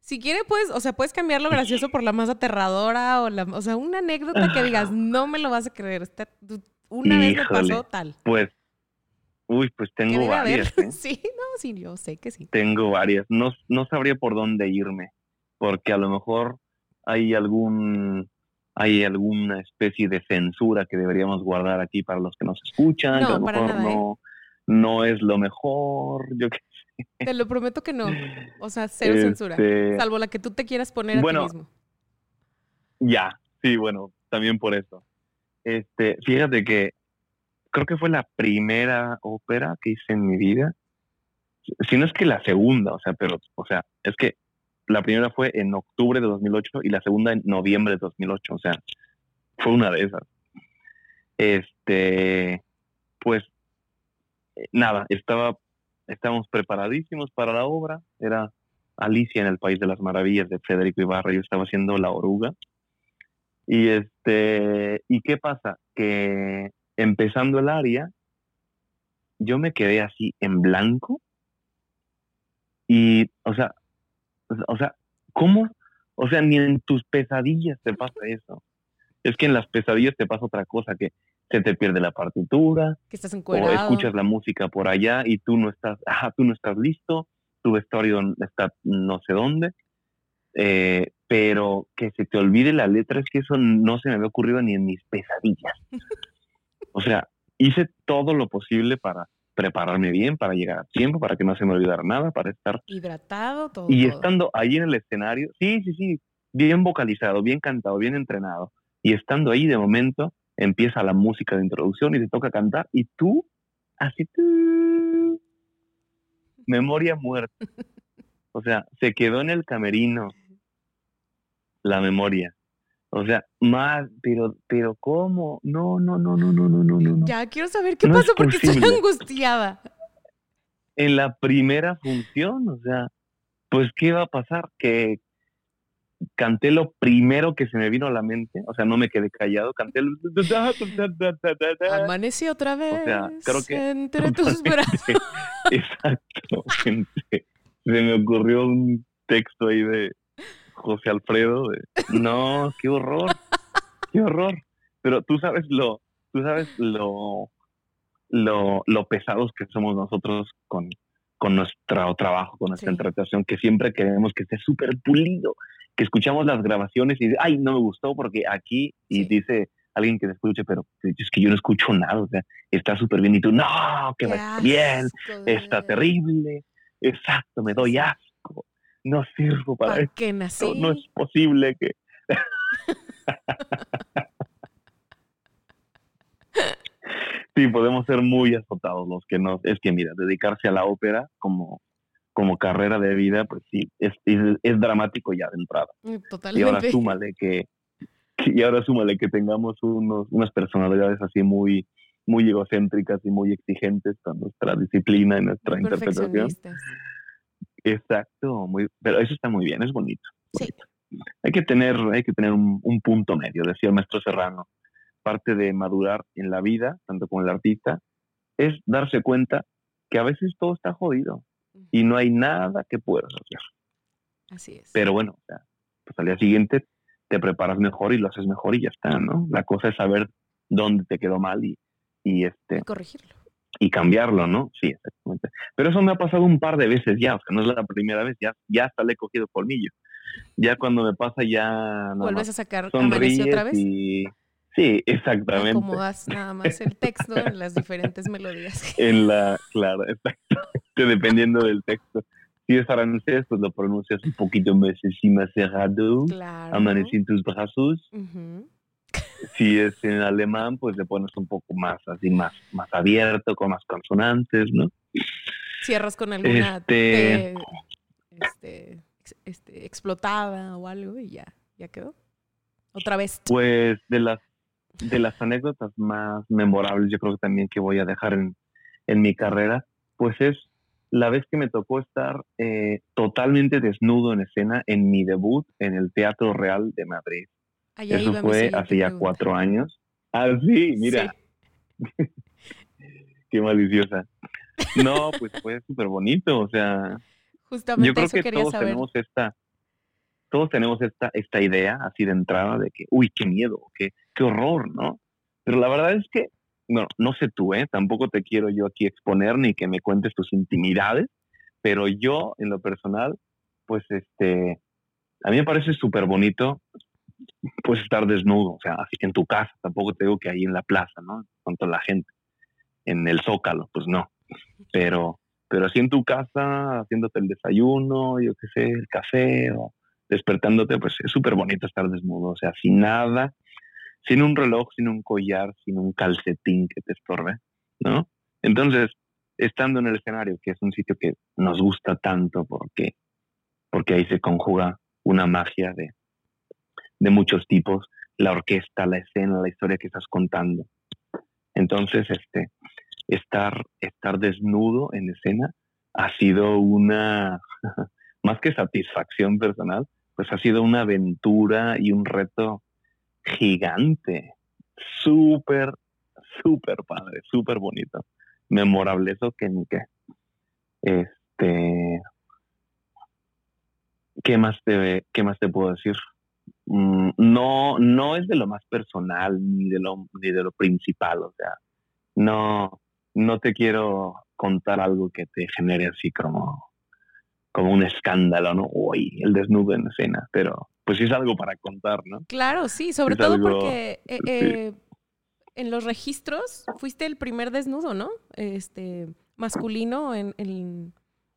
Si quieres, puedes, o sea, puedes cambiar lo gracioso por la más aterradora o la, o sea, una anécdota que digas, no me lo vas a creer. una vez me pasó tal. Pues, uy, pues tengo varias. ¿eh? Sí, no, sí, yo sé que sí. Tengo varias. No, no sabría por dónde irme, porque a lo mejor hay algún, hay alguna especie de censura que deberíamos guardar aquí para los que nos escuchan. No, a lo mejor no, ¿eh? no es lo mejor. Yo qué te lo prometo que no. O sea, cero censura. Este, salvo la que tú te quieras poner a ti mismo. Ya, sí, bueno, también por eso. Este, fíjate que creo que fue la primera ópera que hice en mi vida. Si no es que la segunda, o sea, pero, o sea, es que la primera fue en octubre de 2008 y la segunda en noviembre de 2008, o sea, fue una de esas. Este, pues, eh, nada, estaba estábamos preparadísimos para la obra. Era Alicia en el País de las Maravillas de Federico Ibarra. Yo estaba haciendo La Oruga. Y este, ¿y qué pasa? Que empezando el área, yo me quedé así en blanco. Y, o sea, o sea, ¿cómo? O sea, ni en tus pesadillas te pasa eso. Es que en las pesadillas te pasa otra cosa, que se te pierde la partitura, que estás o escuchas la música por allá y tú no estás, ajá, tú no estás listo, tu vestuario está no sé dónde, eh, pero que se te olvide la letra es que eso no se me había ocurrido ni en mis pesadillas. o sea, hice todo lo posible para prepararme bien, para llegar a tiempo, para que no se me olvidara nada, para estar hidratado, todo. Y estando ahí en el escenario, sí, sí, sí, bien vocalizado, bien cantado, bien entrenado, y estando ahí de momento, empieza la música de introducción y te toca cantar y tú, así, tú, memoria muerta. O sea, se quedó en el camerino la memoria. O sea, más, pero, pero ¿cómo? No, no, no, no, no, no, no, no. Ya quiero saber qué pasó porque estoy angustiada. En la primera función, o sea, pues, ¿qué va a pasar? Que, canté lo primero que se me vino a la mente, o sea, no me quedé callado, canté el... Amanecí otra vez o sea, creo que entre tus brazos. Exacto. Se me ocurrió un texto ahí de José Alfredo de, no, qué horror, qué horror. Pero tú sabes lo, tú sabes lo, lo, lo pesados que somos nosotros con, con nuestro trabajo, con nuestra interpretación, que siempre queremos que esté súper pulido, que escuchamos las grabaciones y ay, no me gustó porque aquí, y dice alguien que te escuche, pero es que yo no escucho nada, o sea, está súper bien, y tú, no, que va bien, está terrible, exacto, me doy asco, no sirvo para, ¿Para qué nací? No, es posible que... sí, podemos ser muy azotados los que no, es que mira, dedicarse a la ópera como como carrera de vida, pues sí, es, es, dramático ya de entrada. Totalmente. Y ahora súmale que, y ahora súmale que tengamos unos, unas personalidades así muy, muy egocéntricas y muy exigentes con nuestra disciplina y nuestra interpretación. Exacto, muy, pero eso está muy bien, es bonito. Sí. bonito. Hay que tener, hay que tener un, un punto medio, decía el maestro Serrano. Parte de madurar en la vida, tanto con el artista, es darse cuenta que a veces todo está jodido y no hay nada que puedas hacer. Así es. Pero bueno, o sea, pues al día siguiente te preparas mejor y lo haces mejor y ya está, ¿no? La cosa es saber dónde te quedó mal y, y este Y corregirlo. Y cambiarlo, ¿no? Sí, exactamente. Pero eso me ha pasado un par de veces ya, o sea, no es la primera vez, ya, ya hasta le he cogido colmillo. Ya cuando me pasa ya Vuelves a sacar amaneció otra vez. y sí, exactamente. Acomodas nada más el texto en las diferentes melodías. En la, claro, exactamente, dependiendo del texto. Si es francés, pues lo pronuncias un poquito más encima cerrado, Claro. amanecí en tus brazos. Ujú. Si es en alemán, pues le pones un poco más así, más, más abierto, con más consonantes, ¿no? Cierras con alguna Este- T, este, este, explotada o algo y ya, ya quedó. Otra vez. Pues de las de las anécdotas más memorables, yo creo que también que voy a dejar en, en mi carrera, pues es la vez que me tocó estar eh, totalmente desnudo en escena en mi debut en el Teatro Real de Madrid. Allá Eso fue hace ya cuatro años. Ah, sí, mira, qué maliciosa. No, pues fue súper bonito, o sea, Justamente yo creo eso que quería todos saber. tenemos esta todos tenemos esta esta idea así de entrada de que uy qué miedo qué qué horror no pero la verdad es que no no sé tú eh tampoco te quiero yo aquí exponer ni que me cuentes tus intimidades pero yo en lo personal pues este a mí me parece súper bonito pues estar desnudo o sea así en tu casa tampoco te digo que ahí en la plaza no con toda la gente en el zócalo pues no pero pero así en tu casa, haciéndote el desayuno, yo qué sé, el café o despertándote, pues es súper bonito estar desnudo, o sea, sin nada, sin un reloj, sin un collar, sin un calcetín que te estorbe, ¿no? Entonces, estando en el escenario, que es un sitio que nos gusta tanto porque, porque ahí se conjuga una magia de, de muchos tipos, la orquesta, la escena, la historia que estás contando. Entonces, este, estar, estar desnudo en escena ha sido una, más que satisfacción personal, pues ha sido una aventura y un reto gigante, súper, súper padre, súper bonito, memorable, eso que ni qué. Este, ¿qué más te, qué más te puedo decir? Mm, No, no es de lo más personal ni de lo, ni de lo principal, o sea, no, no te quiero contar algo que te genere así como, como un escándalo, ¿no? Uy, el desnudo en escena, pero pues sí es algo para contar, ¿no? Claro, sí, sobre Es todo algo- porque eh, sí. eh, en los registros fuiste el primer desnudo, ¿no? Este masculino en, en-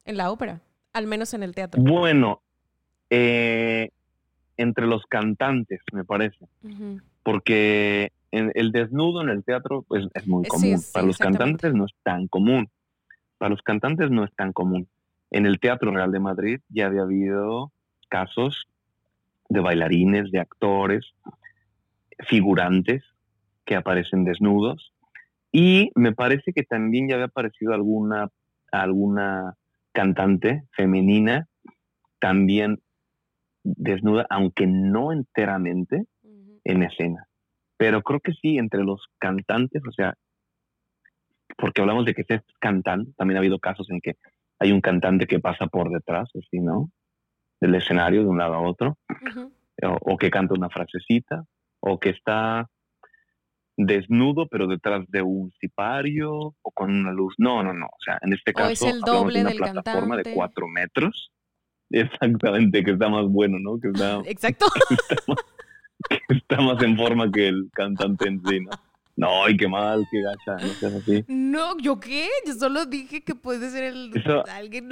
en la ópera, al menos en el teatro. Bueno, eh, entre los cantantes, me parece, porque en- el desnudo en el teatro pues, es muy sí, común. sí, Para los cantantes no es tan común. Para los cantantes no es tan común. En el Teatro Real de Madrid ya había habido casos de bailarines, de actores, figurantes que aparecen desnudos. Y me parece que también ya había aparecido alguna, alguna cantante femenina también desnuda, aunque no enteramente en escena. Pero creo que sí, entre los cantantes, o sea, porque hablamos de que se cantan, también ha habido casos en que hay un cantante que pasa por detrás, así, ¿no? Del escenario de un lado a otro, o, o que canta una frasecita, o que está desnudo pero detrás de un cipario o con una luz. No, no, no. O sea, en este O caso es el hablamos doble de una del plataforma cantante. de cuatro metros. Exactamente, que está más bueno, ¿no? Que está, Exacto. que está más en forma que el cantante en sí, ¿no? No, y qué mal, qué gacha, no seas así. No, ¿yo qué? Yo solo dije que puede ser el Eso- alguien.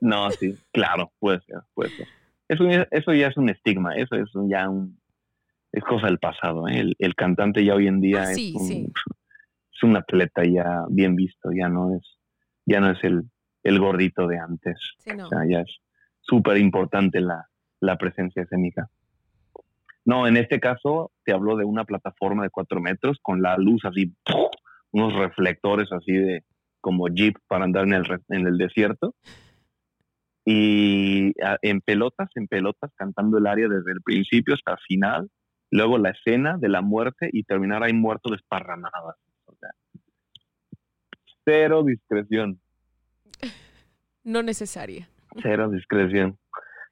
No, sí, claro, puede ser, puede ser. Eso, ya- eso ya es un estigma, eso es ya un... Es cosa del pasado, ¿eh? El, el cantante ya hoy en día Ah, es, un, sí. es un atleta ya bien visto, ya no es, ya no es el, el gordito de antes. Sí, no. O sea, ya es súper importante la, la presencia escénica. No, en este caso te hablo de una plataforma de cuatro metros con la luz así ¡puf! unos reflectores así de como jeep para andar en el, en el desierto. Y en pelotas, en pelotas, cantando el área desde el principio hasta el final. Luego la escena de la muerte y terminar ahí muerto desparramado. cero discreción. No necesaria. Cero discreción.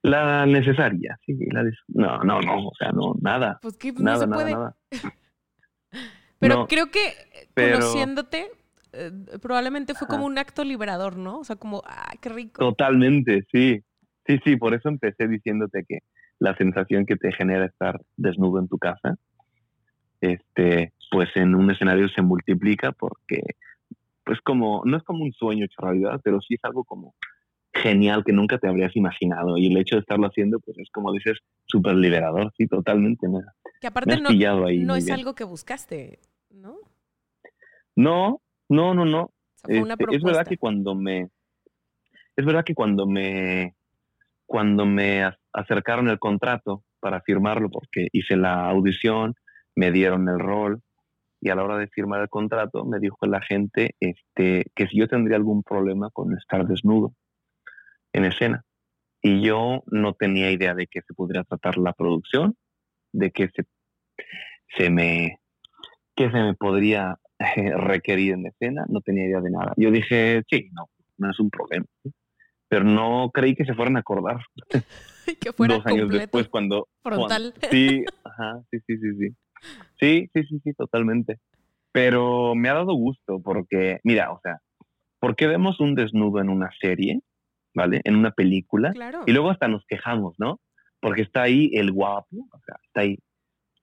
La necesaria, sí. La no, no, no, o sea, no, nada. Pues que no se puede. Pero creo que conociéndote, eh, probablemente fue como un acto liberador, ¿no? O sea, como, ah, qué rico. Totalmente, sí. Sí, sí, por eso empecé diciéndote que la sensación que te genera estar desnudo en tu casa, este, pues en un escenario se multiplica porque, pues como, no es como un sueño hecho realidad, pero sí es algo como genial que nunca te habrías imaginado. Y el hecho de estarlo haciendo, pues es como dices, súper liberador, sí, totalmente. que aparte no, no es algo que buscaste, ¿no? No, no, no, no. Este, es verdad que cuando me, es verdad que cuando me, cuando me acercaron el contrato para firmarlo, porque hice la audición, me dieron el rol y a la hora de firmar el contrato me dijo la gente este, que si yo tendría algún problema con estar desnudo en escena. Y yo no tenía idea de que se podría tratar la producción, de que se, se me que se me podría requerir en escena, no tenía idea de nada. Yo dije, sí, no, no es un problema. Pero no creí que se fueran a acordar. que fuera Dos años después cuando... Frontal. sí, ajá, sí, sí, sí, sí. Sí, sí, sí, sí, totalmente. Pero me ha dado gusto porque, mira, o sea, ¿por qué vemos un desnudo en una serie? ¿Vale? En una película. Y luego hasta nos quejamos, ¿no? Porque está ahí el guapo, o sea, está ahí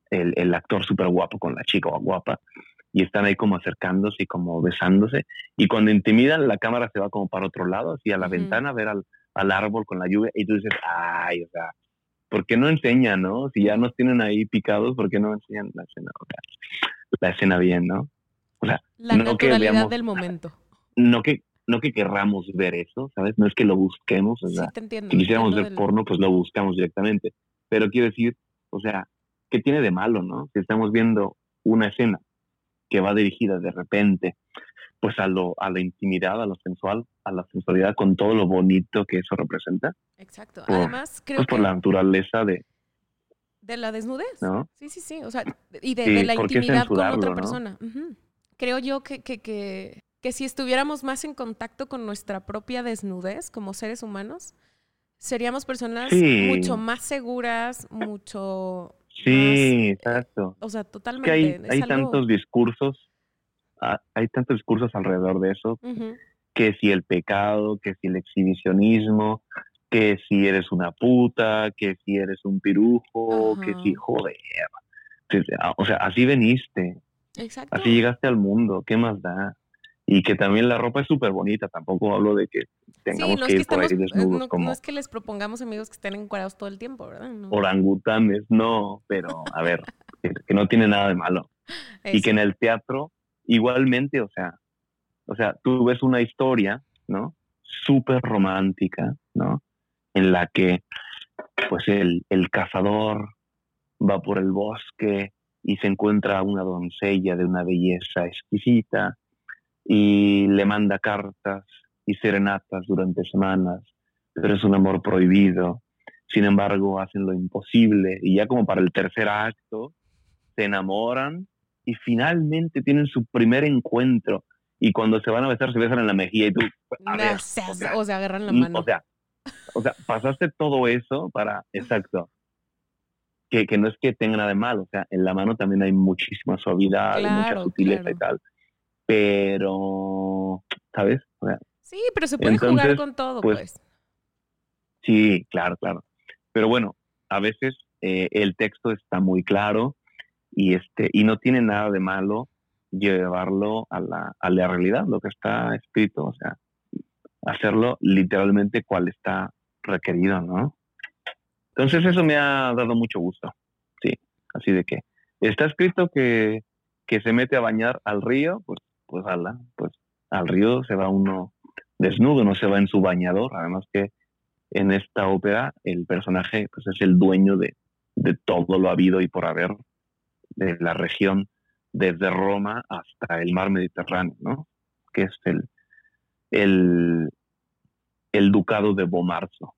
el, el actor súper guapo con la chica guapa, y están ahí como acercándose y como besándose. Y cuando intimidan, la cámara se va como para otro lado, así a la ventana, a ver al, al, árbol con la lluvia, y tú dices, ay, o sea, ¿por qué no enseñan, no? Si ya nos tienen ahí picados, ¿por qué no enseñan la escena? O sea, la escena bien, ¿no? O sea, la no naturalidad del momento. No que, no que querramos ver eso, ¿sabes? No es que lo busquemos, o sea, si quisiéramos ver porno, pues lo buscamos directamente. Pero quiero decir, o sea, ¿qué tiene de malo, no? Si estamos viendo una escena que va dirigida de repente, pues a lo, a la intimidad, a lo sensual, a la sensualidad, con todo lo bonito que eso representa. Exacto. Además, creo pues por la naturaleza de... De la desnudez. ¿no? Sí, sí, sí. O sea, y de, la intimidad con otra persona. Creo yo que, que, que que si estuviéramos más en contacto con nuestra propia desnudez como seres humanos, seríamos personas mucho más seguras, mucho... Sí, exacto. O sea, totalmente. hay, tantos discursos, hay tantos discursos alrededor de eso, que si el pecado, que si el exhibicionismo, que si eres una puta, que si eres un pirujo, que si, joder. O sea, así veniste. Exacto. Así llegaste al mundo, ¿qué más da? Y que también la ropa es súper bonita. Tampoco hablo de que tengamos que ir por ahí desnudos. No, como... no es que les propongamos amigos que estén encuadrados todo el tiempo, ¿verdad? Orangutanes, no, pero a ver, que, no tiene nada de malo. Y que en el teatro, igualmente, o sea, o sea, tú ves una historia, ¿no? Súper romántica, ¿no? En la que, pues, el, el cazador va por el bosque y se encuentra una doncella de una belleza exquisita y le manda cartas y serenatas durante semanas, pero es un amor prohibido. Sin embargo, hacen lo imposible y ya como para el tercer acto se enamoran y finalmente tienen su primer encuentro y cuando se van a besar se besan en la mejilla y tú o, sea, agarran la mano. O sea, o sea, pasaste todo eso para exacto. Que, que, no es que tenga nada de mal, o sea, en la mano también hay muchísima suavidad, mucha sutileza y tal pero, ¿sabes? sí, pero se puede jugar con todo, pues, pues, Sí, claro, claro. Pero bueno, a veces eh, el texto está muy claro y, este, y no tiene nada de malo llevarlo a la, a la realidad, lo que está escrito, o sea, hacerlo literalmente cual está requerido, ¿no? Entonces eso me ha dado mucho gusto, sí, así de que está escrito que, que se mete a bañar al río, pues pues ala, pues al río se va uno desnudo, no se va en su bañador. Además que en esta ópera el personaje pues es el dueño de, todo lo habido y por haber de la región desde Roma hasta el mar Mediterráneo, ¿no? Que es el, el, el ducado de Bomarzo,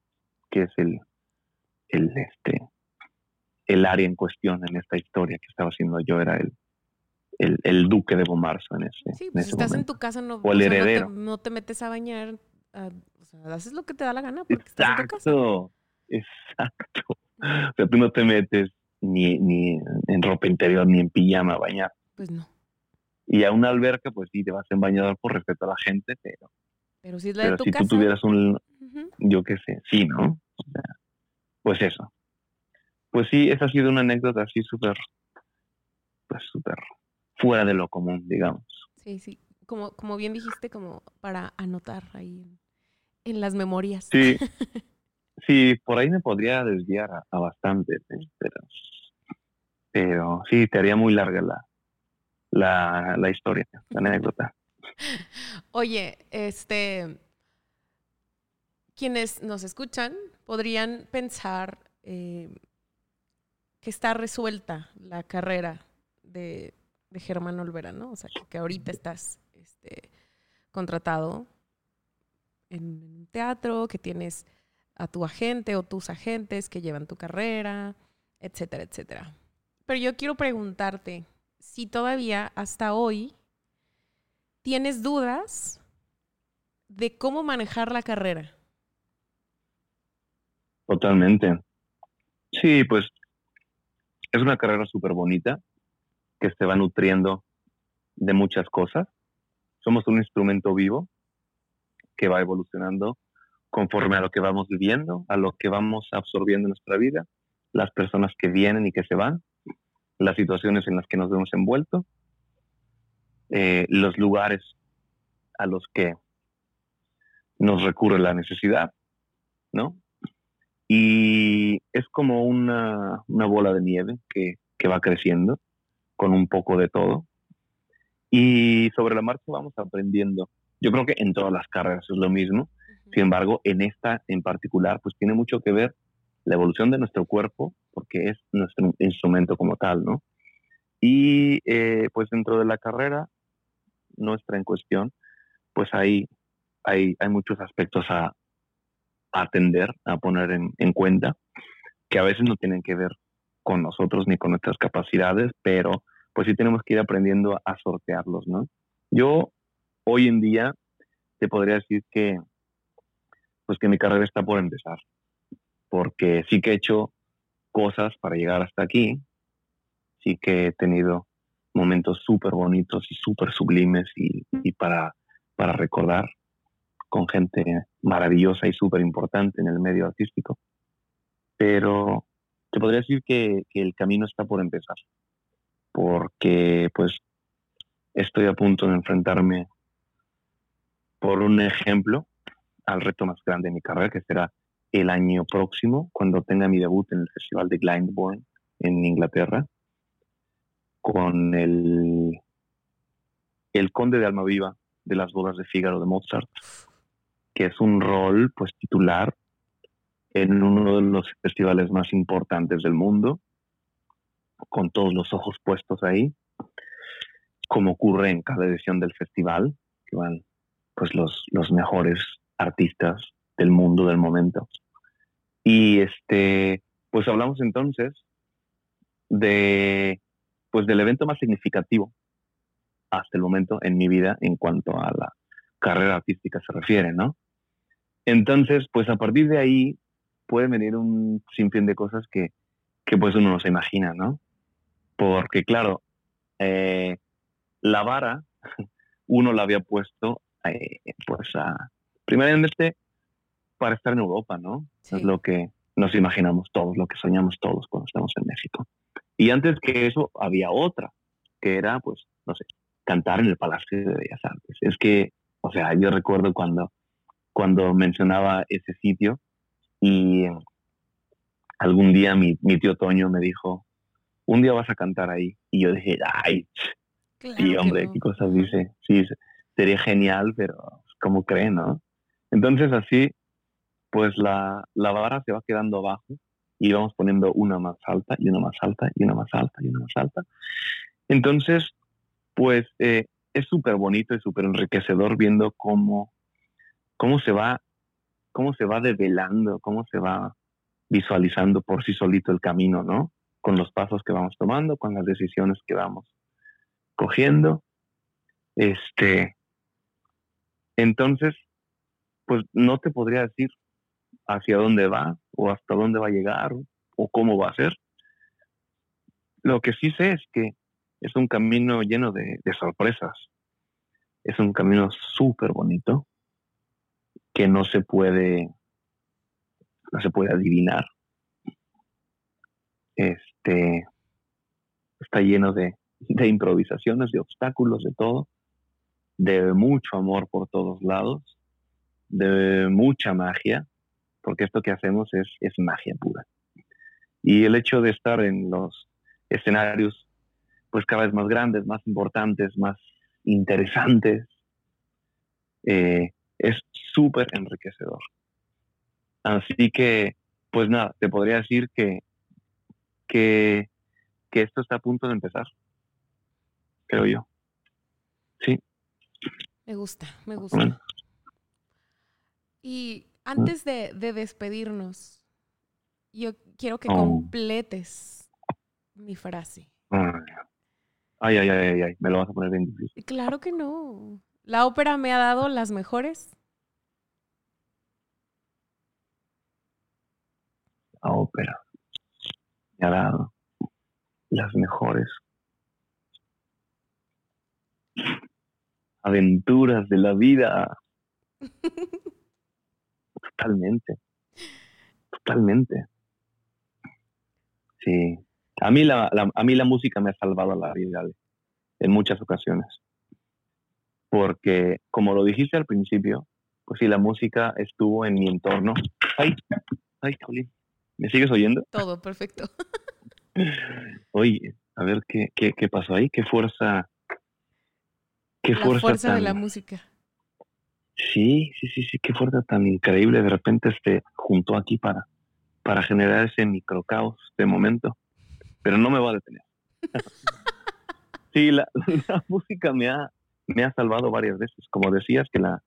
que es el, el, este, el área en cuestión en esta historia que estaba haciendo yo, era el, el, el duque de Bomarzo en ese. Sí, en pues ese estás en momento. tu casa, no, O el o sea, no te- heredero. no, te, metes a bañar, o sea, haces lo que te da la gana porque estás en tu casa. Exacto, exacto. O sea, tú no te metes ni, ni en ropa interior ni en pijama a bañar. Pues no, Y a una alberca, pues sí, te vas en bañador por respeto a la gente, pero, pero si es la pero de tu si casa. tú tuvieras un, yo qué sé, sí, ¿no? O sea, pues eso. Pues sí, esa ha sido una anécdota así súper, pues súper fuera de lo común, digamos. Sí, sí, como, como bien dijiste, como para anotar ahí en, en las memorias. Sí, sí, por ahí me podría desviar a, a bastante, ¿eh? pero, pero sí, te haría muy larga la, la, la historia, la anécdota. Oye, este, quienes nos escuchan podrían pensar eh, que está resuelta la carrera de, de Germán Olvera, ¿no? O sea, que, ahorita estás este, contratado en un teatro, que tienes a tu agente o tus agentes que llevan tu carrera, etcétera, etcétera. Pero yo quiero preguntarte si todavía hasta hoy tienes dudas de cómo manejar la carrera. Totalmente. Sí, pues es una carrera súper bonita que se va nutriendo de muchas cosas. Somos un instrumento vivo que va evolucionando conforme a lo que vamos viviendo, a lo que vamos absorbiendo en nuestra vida, las personas que vienen y que se van, las situaciones en las que nos vemos envueltos, eh, los lugares a los que nos recurre la necesidad, ¿no? Y es como una, una bola de nieve que, que va creciendo con un poco de todo. Y sobre la marcha vamos aprendiendo. Yo creo que en todas las carreras es lo mismo. Sin embargo, en esta en particular, pues tiene mucho que ver la evolución de nuestro cuerpo, porque es nuestro instrumento como tal, ¿no? Y eh, pues dentro de la carrera nuestra en cuestión, pues hay, hay, hay muchos aspectos a, a atender, a poner en, en cuenta, que a veces no tienen que ver con nosotros ni con nuestras capacidades, pero pues sí tenemos que ir aprendiendo a sortearlos, ¿no? Yo hoy en día te podría decir que pues que mi carrera está por empezar, porque sí que he hecho cosas para llegar hasta aquí, sí que he tenido momentos súper bonitos y súper sublimes y, y para, para recordar con gente maravillosa y súper importante en el medio artístico. Pero te podría decir que, el camino está por empezar, porque pues estoy a punto de enfrentarme por un ejemplo al reto más grande de mi carrera, que será el año próximo, cuando tenga mi debut en el Festival de Glyndebourne en Inglaterra, con el, el Conde de Almaviva de las bodas de Fígaro de Mozart, que es un rol pues titular en uno de los festivales más importantes del mundo, con todos los ojos puestos ahí, como ocurre en cada edición del festival, que van pues los, los mejores artistas del mundo del momento. Y este, pues hablamos entonces de pues del evento más significativo hasta el momento en mi vida en cuanto a la carrera artística se refiere, ¿no? Entonces, pues a partir de ahí puede venir un sinfín de cosas que, que pues uno no se imagina, ¿no? Porque claro, eh, la vara uno la había puesto eh, pues a, primeramente para estar en Europa, ¿no? Sí. Es lo que nos imaginamos todos, lo que soñamos todos cuando estamos en México. Y antes que eso había otra, que era, pues, no sé, cantar en el Palacio de Bellas Artes. Es que, o sea, yo recuerdo cuando, cuando mencionaba ese sitio y algún día mi, mi tío Toño me dijo, un día vas a cantar ahí. Y yo dije, ay, Claro sí, hombre, no. qué cosas dice. Sí, se- sería genial, pero ¿cómo cree, no? Entonces así, pues la, la vara se va quedando abajo y vamos poniendo una más alta y una más alta y una más alta y una más alta. Entonces, pues eh, es súper bonito y súper enriquecedor viendo cómo, cómo se va, cómo se va develando, cómo se va visualizando por sí solito el camino, ¿no? Con los pasos que vamos tomando, con las decisiones que vamos cogiendo. Este, entonces, pues no te podría decir hacia dónde va o hasta dónde va a llegar o cómo va a ser. Lo que sí sé es que es un camino lleno de, sorpresas. Es un camino súper bonito que no se puede no se puede adivinar. Este está lleno de, de improvisaciones, de obstáculos, de todo, de mucho amor por todos lados, de mucha magia, porque esto que hacemos es, es magia pura. Y el hecho de estar en los escenarios pues cada vez más grandes, más importantes, más interesantes, eh, es súper enriquecedor. Así que, pues nada, te podría decir que, que, que esto está a punto de empezar, creo yo. Sí. Me gusta, me gusta. Y antes de, despedirnos, yo quiero que oh. completes mi frase. Ay, ay, ay, ay, me lo vas a poner bien difícil. Claro que no. La ópera me ha dado las mejores. La ópera me ha dado las mejores aventuras de la vida. Totalmente. Totalmente. Sí. A mí la, a mí la música me ha salvado la vida en muchas ocasiones. Porque, como lo dijiste al principio, pues sí, la música estuvo en mi entorno. Ay, ay, ¿me sigues oyendo? Todo, perfecto. Oye, a ver qué, qué, qué pasó ahí, qué fuerza. Qué la fuerza, de la música. Sí, sí, sí, sí, qué fuerza tan increíble de repente se juntó aquí para, para generar ese microcaos de momento pero no me va a detener. sí, la, música me ha, me ha salvado varias veces. Como decías, que la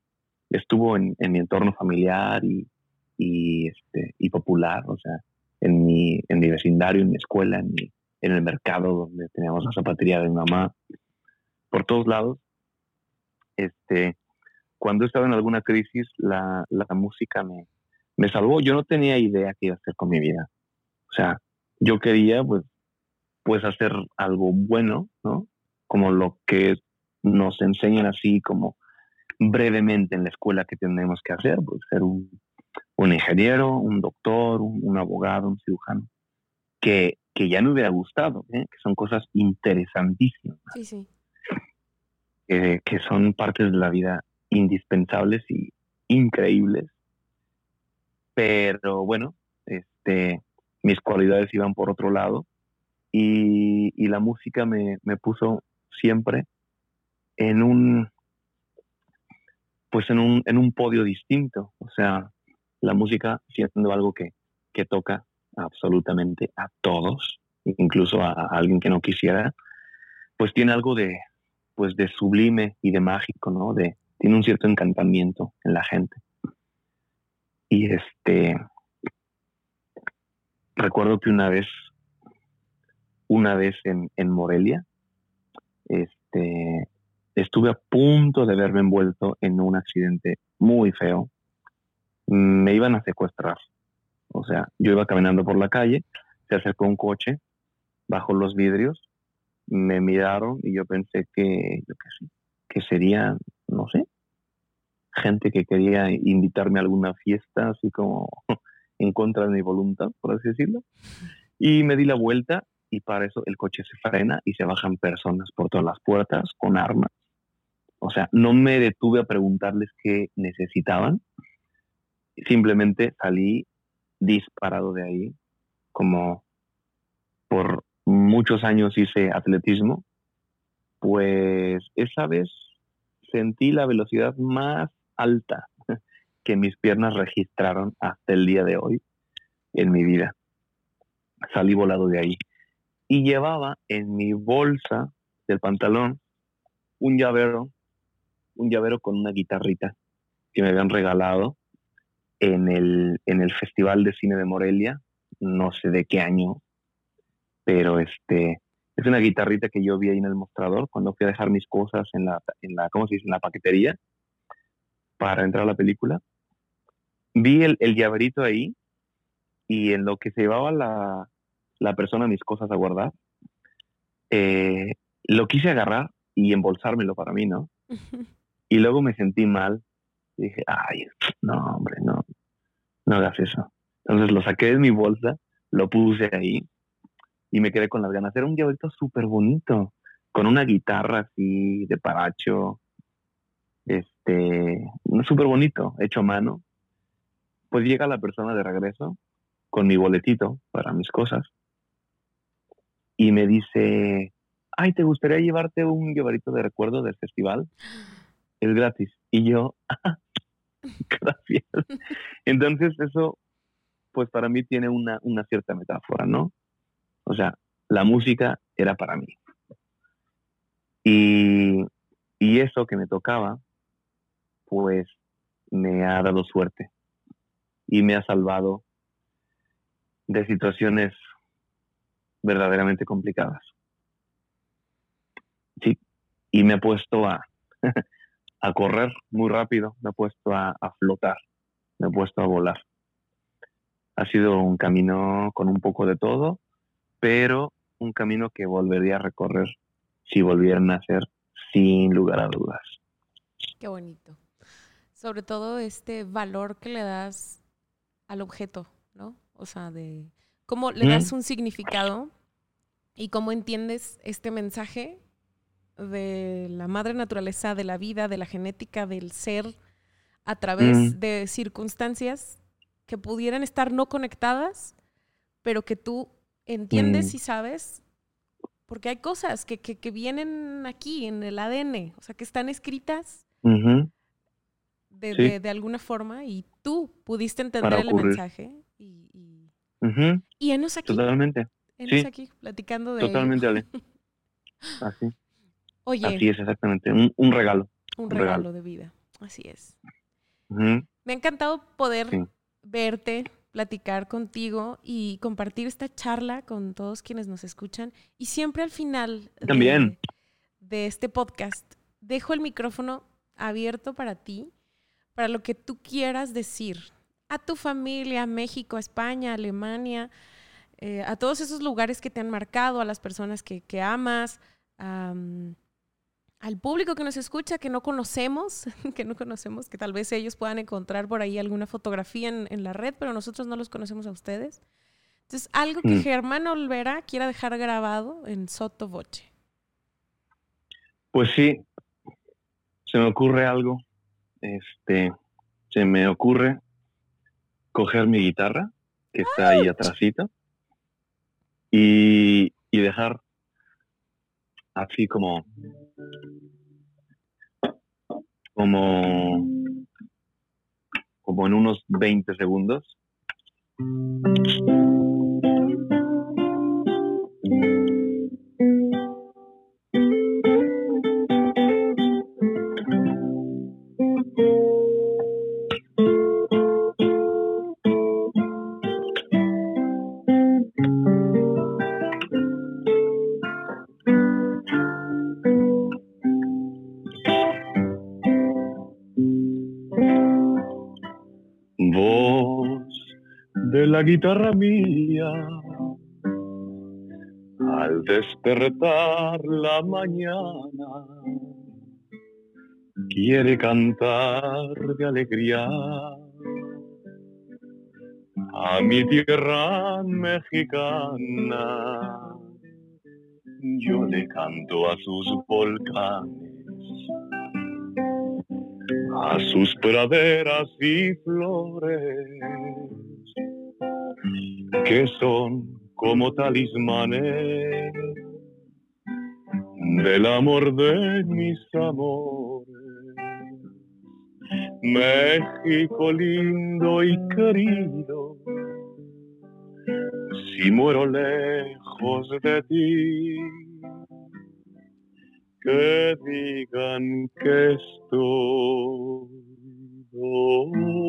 estuvo en, mi entorno familiar y, y, este, y popular, o sea, en mi, en mi vecindario, en mi escuela, en, en el mercado donde teníamos la zapatería de mi mamá, por todos lados. Este, cuando estaba en alguna crisis, la, la música me, me salvó. Yo no tenía idea qué iba a hacer con mi vida. O sea, yo quería, pues, pues hacer algo bueno, ¿no? Como lo que nos enseñan así como brevemente en la escuela que tenemos que hacer, pues ser un, ingeniero, un doctor, un, abogado, un cirujano, que, ya me hubiera gustado, ¿eh? que son cosas interesantísimas, sí, sí. que son partes de la vida indispensables y increíbles, pero bueno, este, mis cualidades iban por otro lado y, la música me, puso siempre en un pues en un, en un podio distinto. O sea, la música siendo algo que, que toca absolutamente a todos, incluso a, alguien que no quisiera, pues tiene algo de, pues de sublime y de mágico, ¿no? De, tiene un cierto encantamiento en la gente. Y este, recuerdo que una vez una vez en, Morelia. Este, estuve a punto de verme envuelto en un accidente muy feo. Me iban a secuestrar. O sea, yo iba caminando por la calle, se acercó un coche, bajó los vidrios, me miraron y yo pensé que, que sería, no sé, gente que quería invitarme a alguna fiesta, así como en contra de mi voluntad, por así decirlo. Y me di la vuelta y para eso el coche se frena y se bajan personas por todas las puertas con armas. O sea, no me detuve a preguntarles qué necesitaban, simplemente salí disparado de ahí, como por muchos años hice atletismo, pues esa vez sentí la velocidad más alta que mis piernas registraron hasta el día de hoy en mi vida. Salí volado de ahí. Y llevaba en mi bolsa del pantalón un llavero, un llavero con una guitarrita que me habían regalado en el, en el Festival de Cine de Morelia, no sé de qué año, pero este, es una guitarrita que yo vi ahí en el mostrador cuando fui a dejar mis cosas en la, en la ¿cómo se dice? En la paquetería para entrar a la película. Vi el, el llaverito ahí y en lo que se llevaba la, la persona mis cosas a guardar, eh, lo quise agarrar y embolsármelo para mí, ¿no? Y luego me sentí mal. dije, ay, no, hombre, no, no hagas eso. Entonces lo saqué de mi bolsa, lo puse ahí y me quedé con las ganas. Era un llaverito súper bonito, con una guitarra así de paracho, este, súper bonito, hecho a mano. Pues llega la persona de regreso con mi boletito para mis cosas y me dice, ay, ¿te gustaría llevarte un llaverito de recuerdo del festival? Es gratis. Y yo, gracias. Entonces eso, pues para mí tiene una, una cierta metáfora, ¿no? O sea, la música era para mí. Y, y eso que me tocaba, pues me ha dado suerte y me ha salvado de situaciones verdaderamente complicadas. Sí, y me ha puesto a, a correr muy rápido, me ha puesto a, a flotar, me ha puesto a volar. Ha sido un camino con un poco de todo, pero un camino que volvería a recorrer si volvieran a ser sin lugar a dudas. Qué bonito. Sobre todo este valor que le das al objeto, ¿no? O sea, de cómo le das un significado y cómo entiendes este mensaje de la madre naturaleza, de la vida, de la genética, del ser, a través de circunstancias que pudieran estar no conectadas, pero que tú entiendes y sabes, porque hay cosas que, que, vienen aquí en el ADN, o sea, que están escritas de, de, alguna forma y tú pudiste entender el mensaje y, y, y enos aquí. Totalmente. Enos aquí platicando de. Totalmente, Ale. Así. Oye. Así es, exactamente. Un, un regalo. Un, regalo, de vida. Así es. Me ha encantado poder verte, platicar contigo y compartir esta charla con todos quienes nos escuchan. Y siempre al final También. de este podcast dejo el micrófono abierto para ti para lo que tú quieras decir a tu familia, a México, a España, a Alemania, eh, a todos esos lugares que te han marcado, a las personas que, amas, al público que nos escucha, que no conocemos, que no conocemos, que tal vez ellos puedan encontrar por ahí alguna fotografía en, la red, pero nosotros no los conocemos a ustedes. Entonces, algo que mm. Germán Olvera quiera dejar grabado en Soto Voce. Pues sí, se me ocurre algo este, se me ocurre coger mi guitarra, que está ahí atrásito, y, y dejar así como como como en unos 20 segundos la guitarra mía. Al despertar la mañana, quiere cantar de alegría a mi tierra mexicana. Yo le canto a sus volcanes, a sus praderas y flores que son como talismanes del amor de mis amores. México lindo y querido, si muero lejos de ti, que digan que estoy dormido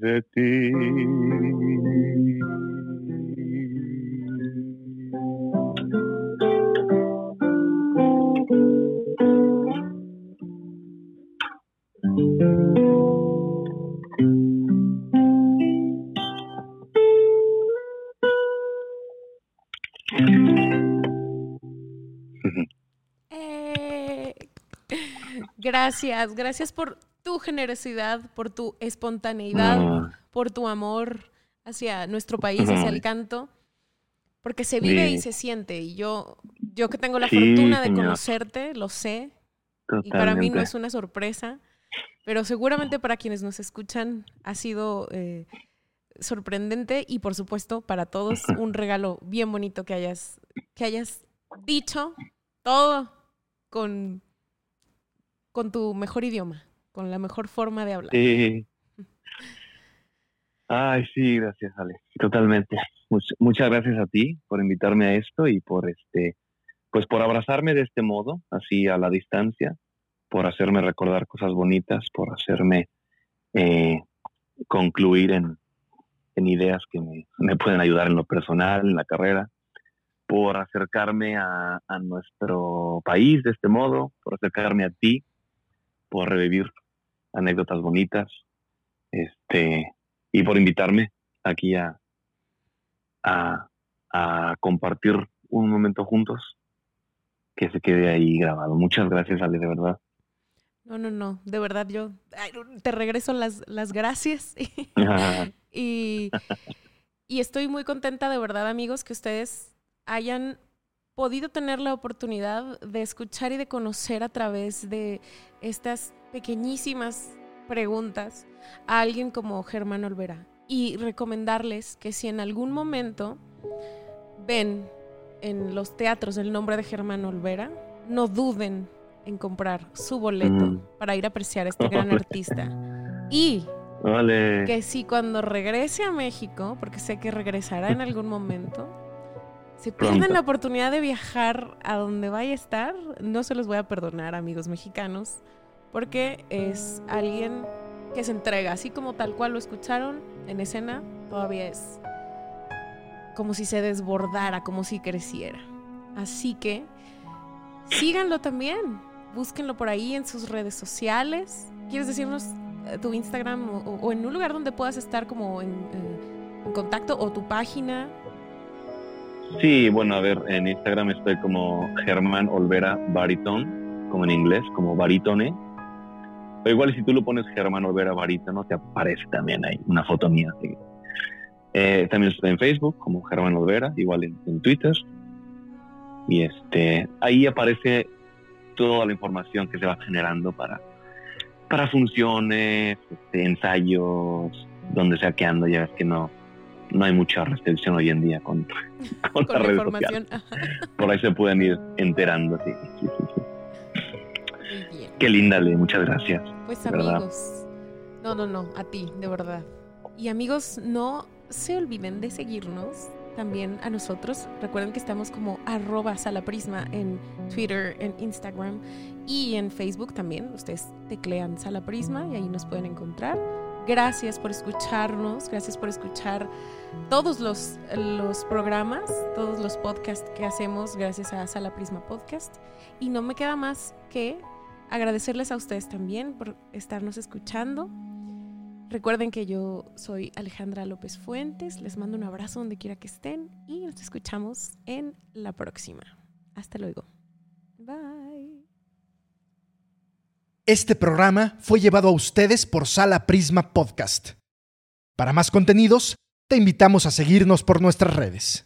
de. Eh, Gracias, gracias por tu generosidad, por tu espontaneidad, por tu amor hacia nuestro país, hacia el canto, porque se vive y se siente. Y yo, yo que tengo la Sí, fortuna de señor. conocerte, lo sé, y para mí no Totalmente. es una sorpresa, pero seguramente para quienes nos escuchan ha sido eh, sorprendente y por supuesto para todos un regalo bien bonito que hayas, que hayas dicho todo con, con tu mejor idioma, con la mejor forma de hablar. Sí. Ay, sí, gracias, Alex. Totalmente. Much- muchas gracias a ti por invitarme a esto y por este, pues por abrazarme de este modo, así a la distancia, por hacerme recordar cosas bonitas, por hacerme eh, concluir en, en ideas que me, me pueden ayudar en lo personal, en la carrera, por acercarme a, a nuestro país de este modo, por acercarme a ti, por revivir anécdotas bonitas, este, y por invitarme aquí a, a, a compartir un momento juntos que se quede ahí grabado. Muchas gracias, Ale, de verdad. No, no, no, de verdad yo te regreso las, las gracias. y, y estoy muy contenta de verdad, amigos, que ustedes hayan podido tener la oportunidad de escuchar y de conocer a través de estas pequeñísimas preguntas a alguien como Germán Olvera. Y recomendarles que si en algún momento ven en los teatros el nombre de Germán Olvera, no duden en comprar su boleto Mm. para ir a apreciar a este gran artista. Y Vale. que si cuando regrese a México, porque sé que regresará en algún momento, si pierden Pronto. la oportunidad de viajar a donde vaya a estar, no se los voy a perdonar, amigos mexicanos, porque es alguien que se entrega, así como tal cual lo escucharon en escena, todavía es como si se desbordara, como si creciera. Así que síganlo también, búsquenlo por ahí en sus redes sociales. ¿Quieres decirnos eh, tu Instagram o, en un lugar donde puedas estar como en, en contacto o tu página? Sí, bueno, a ver, en Instagram estoy como Germán Olvera Baritón, como en inglés, como baritone. O igual si tú lo pones Germán Olvera Barítono, te aparece también ahí una foto mía. así. Eh, también estoy en Facebook como Germán Olvera, igual en, en Twitter. Y este, ahí aparece toda la información que se va generando para, para funciones, este, ensayos, donde sea que ando, ya ves que no, no hay mucha restricción hoy en día con, con, Con las la redes sociales. Por ahí se pueden ir enterando. Sí, sí, sí, sí. Qué linda, Le, muchas gracias. Pues ¿verdad? amigos, no, no, no, a ti, de verdad. Y amigos, no se olviden de seguirnos también a nosotros. Recuerden que estamos como arroba salaprisma en Twitter, en Instagram y en Facebook también. Ustedes teclean salaprisma y ahí nos pueden encontrar. Gracias por escucharnos, gracias por escuchar todos los, los programas, todos los podcasts que hacemos gracias a Sala Prisma Podcast. Y no me queda más que agradecerles a ustedes también por estarnos escuchando. Recuerden que yo soy Alejandra López Fuentes, les mando un abrazo donde quiera que estén y nos escuchamos en la próxima. Hasta luego. Bye. Este programa fue llevado a ustedes por Sala Prisma Podcast. Para más contenidos, Te invitamos a seguirnos por nuestras redes.